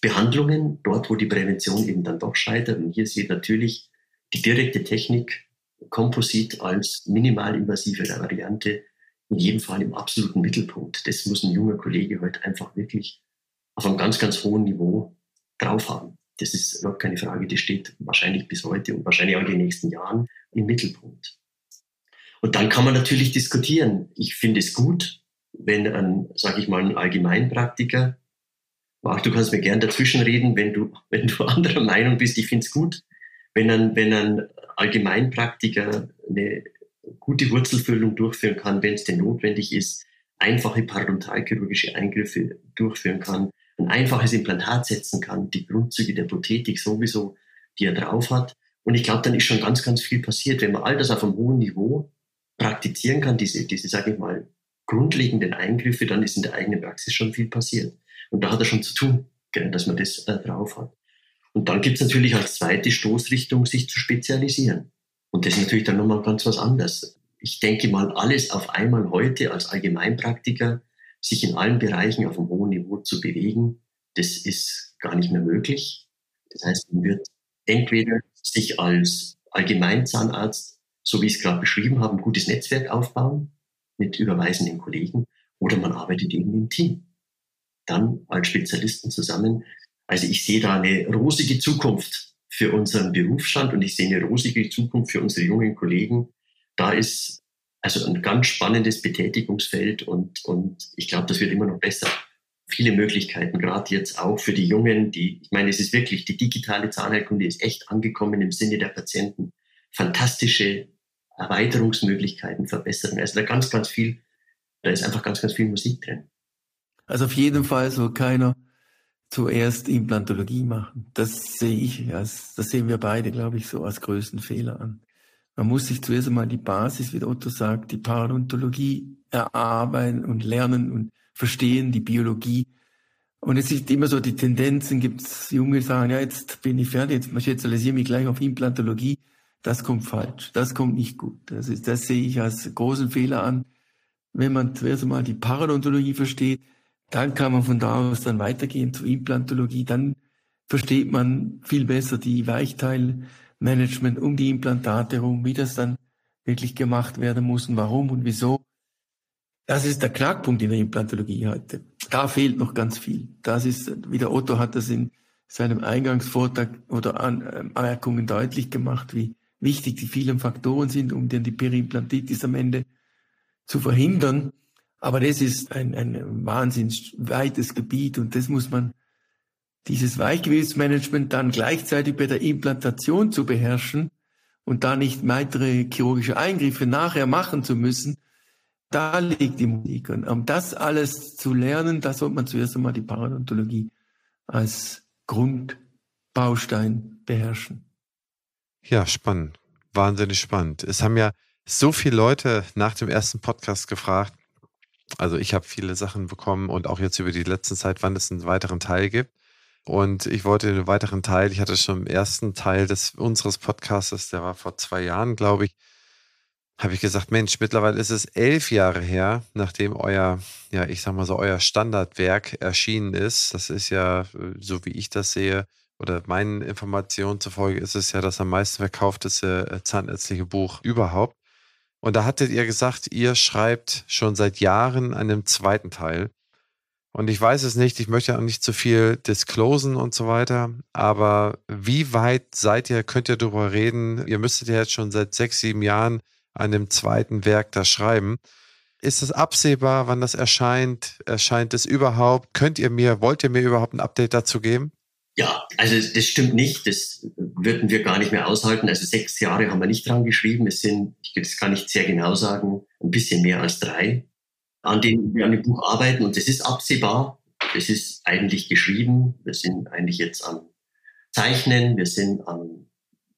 Behandlungen, dort wo die Prävention eben dann doch scheitert. Und hier sieht natürlich die direkte Technik Komposit als minimalinvasive Variante in jedem Fall im absoluten Mittelpunkt. Das muss ein junger Kollege heute einfach wirklich auf einem ganz, ganz hohen Niveau drauf haben. Das ist überhaupt keine Frage, die steht wahrscheinlich bis heute und wahrscheinlich auch in den nächsten Jahren im Mittelpunkt. Und dann kann man natürlich diskutieren. Ich finde es gut, wenn ein, sage ich mal, ein Allgemeinpraktiker, Marc, du kannst mir gern dazwischen reden, wenn du, wenn du anderer Meinung bist. Ich finde es gut, wenn ein, wenn ein Allgemeinpraktiker eine gute Wurzelfüllung durchführen kann, wenn es denn notwendig ist, einfache parodontalchirurgische Eingriffe durchführen kann, ein einfaches Implantat setzen kann, die Grundzüge der Prothetik sowieso, die er drauf hat. Und ich glaube, dann ist schon ganz, ganz viel passiert. Wenn man all das auf einem hohen Niveau praktizieren kann, diese, diese sage ich mal, grundlegenden Eingriffe, dann ist in der eigenen Praxis schon viel passiert. Und da hat er schon zu tun, dass man das äh, drauf hat. Und dann gibt es natürlich als zweite Stoßrichtung, sich zu spezialisieren. Und das ist natürlich dann nochmal ganz was anderes. Ich denke mal, alles auf einmal heute als Allgemeinpraktiker, sich in allen Bereichen auf einem hohen Niveau zu bewegen, das ist gar nicht mehr möglich. Das heißt, man wird entweder sich als Allgemeinzahnarzt so wie ich es gerade beschrieben habe, ein gutes Netzwerk aufbauen mit überweisenden Kollegen oder man arbeitet eben im Team. Dann als Spezialisten zusammen. Also ich sehe da eine rosige Zukunft für unseren Berufsstand und ich sehe eine rosige Zukunft für unsere jungen Kollegen. Da ist also ein ganz spannendes Betätigungsfeld und, und ich glaube, das wird immer noch besser. Viele Möglichkeiten, gerade jetzt auch für die Jungen, die, ich meine, es ist wirklich, die digitale Zahnheilkunde ist echt angekommen im Sinne der Patienten. Fantastische Erweiterungsmöglichkeiten, Verbesserungen. Also da ganz, ganz viel, da ist einfach ganz, ganz viel Musik drin. Also auf jeden Fall soll keiner zuerst Implantologie machen. Das sehe ich, das sehen wir beide, glaube ich, so als größten Fehler an. Man muss sich zuerst einmal die Basis, wie Otto sagt, die Parodontologie erarbeiten und lernen und verstehen, die Biologie. Und es ist immer so die Tendenzen, gibt es Junge, sagen, ja, jetzt bin ich fertig, jetzt spezialisiere ich mich gleich auf Implantologie. Das kommt falsch. Das kommt nicht gut. Das, ist, das sehe ich als großen Fehler an. Wenn man zuerst einmal die Parodontologie versteht, dann kann man von da aus dann weitergehen zur Implantologie. Dann versteht man viel besser die Weichteilmanagement um die Implantate herum, wie das dann wirklich gemacht werden muss und warum und wieso. Das ist der Knackpunkt in der Implantologie heute. Da fehlt noch ganz viel. Das ist, wie der Otto hat das in seinem Eingangsvortrag oder Anmerkungen deutlich gemacht, wie wichtig die vielen Faktoren sind, um dann die Periimplantitis am Ende zu verhindern. Aber das ist ein, ein wahnsinnig weites Gebiet und das muss man, dieses Weichgewebsmanagement dann gleichzeitig bei der Implantation zu beherrschen und da nicht weitere chirurgische Eingriffe nachher machen zu müssen, da liegt die Musik. Und um das alles zu lernen, da sollte man zuerst einmal die Parodontologie als Grundbaustein beherrschen. Ja, spannend. Wahnsinnig spannend. Es haben ja so viele Leute nach dem ersten Podcast gefragt. Also ich habe viele Sachen bekommen und auch jetzt über die letzte Zeit, wann es einen weiteren Teil gibt. Und ich wollte den weiteren Teil, ich hatte schon im ersten Teil des unseres Podcasts, der war vor zwei Jahren, glaube ich, habe ich gesagt, Mensch, mittlerweile ist es elf Jahre her, nachdem euer, ja, ich sag mal so, euer Standardwerk erschienen ist. Das ist ja, so wie ich das sehe, oder meinen Informationen zufolge ist es ja das am meisten verkaufteste äh, zahnärztliche Buch überhaupt. Und da hattet ihr gesagt, ihr schreibt schon seit Jahren an einem zweiten Teil. Und ich weiß es nicht, ich möchte auch nicht zu viel disclosen und so weiter, aber wie weit seid ihr, könnt ihr darüber reden? Ihr müsstet ja jetzt schon seit sechs, sieben Jahren an dem zweiten Werk da schreiben. Ist es absehbar, wann das erscheint? Erscheint es überhaupt? Könnt ihr mir, wollt ihr mir überhaupt ein Update dazu geben? Ja, also das stimmt nicht. Das würden wir gar nicht mehr aushalten. Also sechs Jahre haben wir nicht dran geschrieben. Es sind, das kann ich sehr genau sagen, ein bisschen mehr als drei, an denen wir an dem Buch arbeiten. Und es ist absehbar. Es ist eigentlich geschrieben. Wir sind eigentlich jetzt am Zeichnen. Wir sind am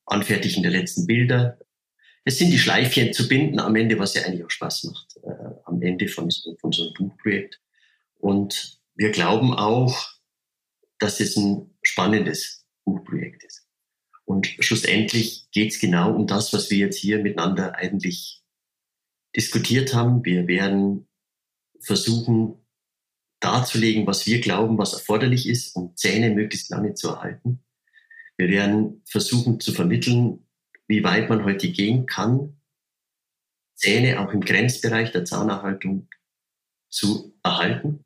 Anfertigen der letzten Bilder. Es sind die Schleifchen zu binden am Ende, was ja eigentlich auch Spaß macht, äh, am Ende von von so einem Buchprojekt. Und wir glauben auch, dass es ein spannendes Buchprojekt ist. Und schlussendlich geht es genau um das, was wir jetzt hier miteinander eigentlich diskutiert haben. Wir werden versuchen darzulegen, was wir glauben, was erforderlich ist, um Zähne möglichst lange zu erhalten. Wir werden versuchen zu vermitteln, wie weit man heute gehen kann, Zähne auch im Grenzbereich der Zahnerhaltung zu erhalten.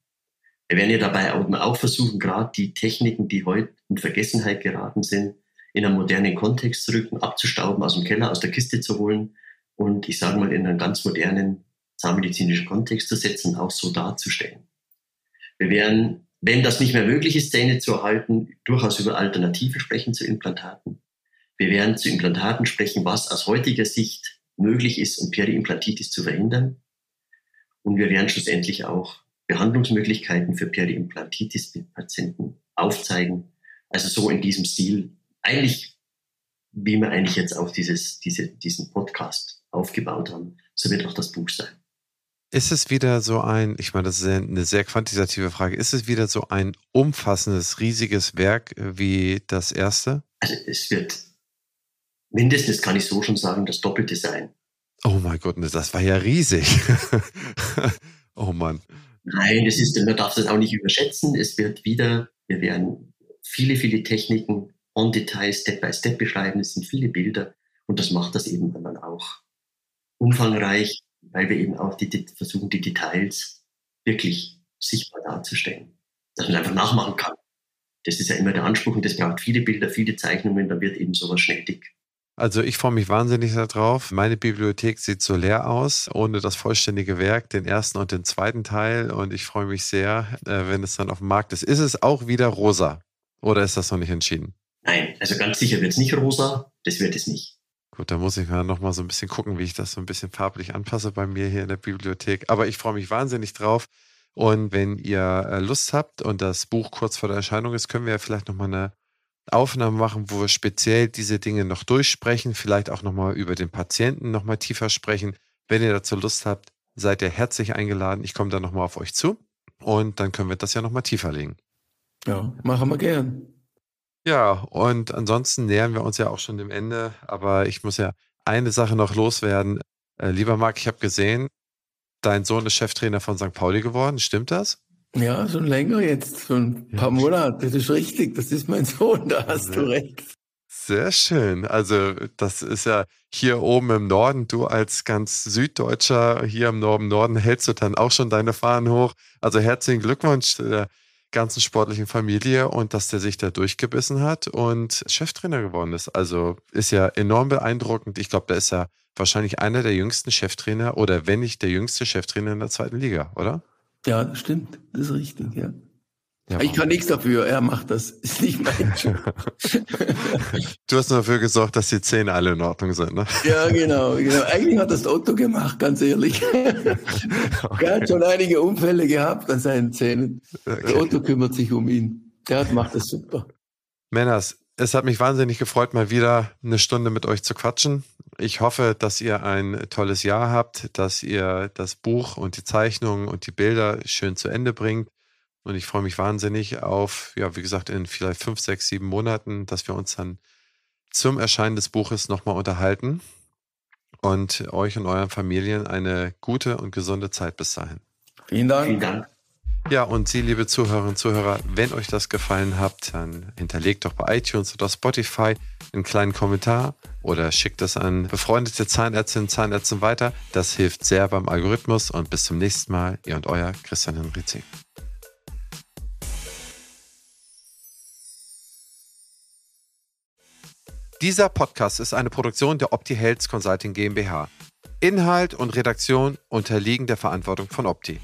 Wir werden ja dabei auch versuchen, gerade die Techniken, die heute in Vergessenheit geraten sind, in einen modernen Kontext zu rücken, abzustauben, aus dem Keller, aus der Kiste zu holen und ich sage mal in einen ganz modernen zahnmedizinischen Kontext zu setzen, auch so darzustellen. Wir werden, wenn das nicht mehr möglich ist, Zähne zu erhalten, durchaus über Alternativen sprechen zu Implantaten. Wir werden zu Implantaten sprechen, was aus heutiger Sicht möglich ist, um Periimplantitis zu verhindern. Und wir werden schlussendlich auch Behandlungsmöglichkeiten für Periimplantitis-Patienten aufzeigen. Also so in diesem Stil. Eigentlich, wie wir eigentlich jetzt auch dieses, diese, diesen Podcast aufgebaut haben, so wird auch das Buch sein. Ist es wieder so ein, ich meine, das ist eine sehr quantitative Frage, ist es wieder so ein umfassendes, riesiges Werk wie das erste? Also es wird mindestens, kann ich so schon sagen, das Doppelte sein. Oh mein Gott, das war ja riesig. oh Mann. Nein, das ist, man darf das auch nicht überschätzen. Es wird wieder, wir werden viele, viele Techniken on Detail, Step by Step beschreiben. Es sind viele Bilder und das macht das eben dann auch umfangreich, weil wir eben auch die, versuchen, die Details wirklich sichtbar darzustellen, dass man einfach nachmachen kann. Das ist ja immer der Anspruch und das braucht viele Bilder, viele Zeichnungen, dann wird eben sowas schnell dick. Also ich freue mich wahnsinnig darauf. Meine Bibliothek sieht so leer aus, ohne das vollständige Werk, den ersten und den zweiten Teil. Und ich freue mich sehr, äh, wenn es dann auf dem Markt ist. Ist es auch wieder rosa? Oder ist das noch nicht entschieden? Nein, also ganz sicher wird es nicht rosa. Das wird es nicht. Gut, da muss ich mal noch mal so ein bisschen gucken, wie ich das so ein bisschen farblich anpasse bei mir hier in der Bibliothek. Aber ich freue mich wahnsinnig drauf. Und wenn ihr äh, Lust habt und das Buch kurz vor der Erscheinung ist, können wir ja vielleicht noch mal eine Aufnahmen machen, wo wir speziell diese Dinge noch durchsprechen, vielleicht auch nochmal über den Patienten nochmal tiefer sprechen. Wenn ihr dazu Lust habt, seid ihr herzlich eingeladen. Ich komme dann nochmal auf euch zu und dann können wir das ja nochmal tiefer legen. Ja, machen wir gern. Ja, und ansonsten nähern wir uns ja auch schon dem Ende, aber ich muss ja eine Sache noch loswerden. Äh, lieber Marc, ich habe gesehen, dein Sohn ist Cheftrainer von St. Pauli geworden. Stimmt das? Ja, schon länger jetzt, schon ein paar Monate. Das ist richtig, das ist mein Sohn, da hast sehr, du recht. Sehr schön. Also, das ist ja hier oben im Norden. Du als ganz Süddeutscher hier im Norden, Norden hältst du dann auch schon deine Fahnen hoch. Also, herzlichen Glückwunsch der ganzen sportlichen Familie und dass der sich da durchgebissen hat und Cheftrainer geworden ist. Also, ist ja enorm beeindruckend. Ich glaube, der ist ja wahrscheinlich einer der jüngsten Cheftrainer oder wenn nicht der jüngste Cheftrainer in der zweiten Liga, oder? Ja, das stimmt. Das ist richtig, ja. ja ich kann nichts dafür, er macht das. Ist nicht mein Job. du hast nur dafür gesorgt, dass die Zähne alle in Ordnung sind, ne? Ja, genau, genau. Eigentlich hat das Otto gemacht, ganz ehrlich. Okay. Er hat schon einige Unfälle gehabt an seinen Zähnen. Okay. Der Otto kümmert sich um ihn. Der macht das super. Männers, es hat mich wahnsinnig gefreut, mal wieder eine Stunde mit euch zu quatschen. Ich hoffe, dass ihr ein tolles Jahr habt, dass ihr das Buch und die Zeichnungen und die Bilder schön zu Ende bringt. Und ich freue mich wahnsinnig auf, ja, wie gesagt, in vielleicht fünf, sechs, sieben Monaten, dass wir uns dann zum Erscheinen des Buches nochmal unterhalten und euch und euren Familien eine gute und gesunde Zeit bis dahin. Vielen Dank. Vielen Dank. Ja, und Sie, liebe Zuhörerinnen und Zuhörer, wenn euch das gefallen hat, dann hinterlegt doch bei iTunes oder Spotify einen kleinen Kommentar oder schickt das an befreundete Zahnärztinnen und Zahnärzte weiter. Das hilft sehr beim Algorithmus und bis zum nächsten Mal. Ihr und euer Christian Henrizi. Dieser Podcast ist eine Produktion der Opti Health Consulting GmbH. Inhalt und Redaktion unterliegen der Verantwortung von Opti.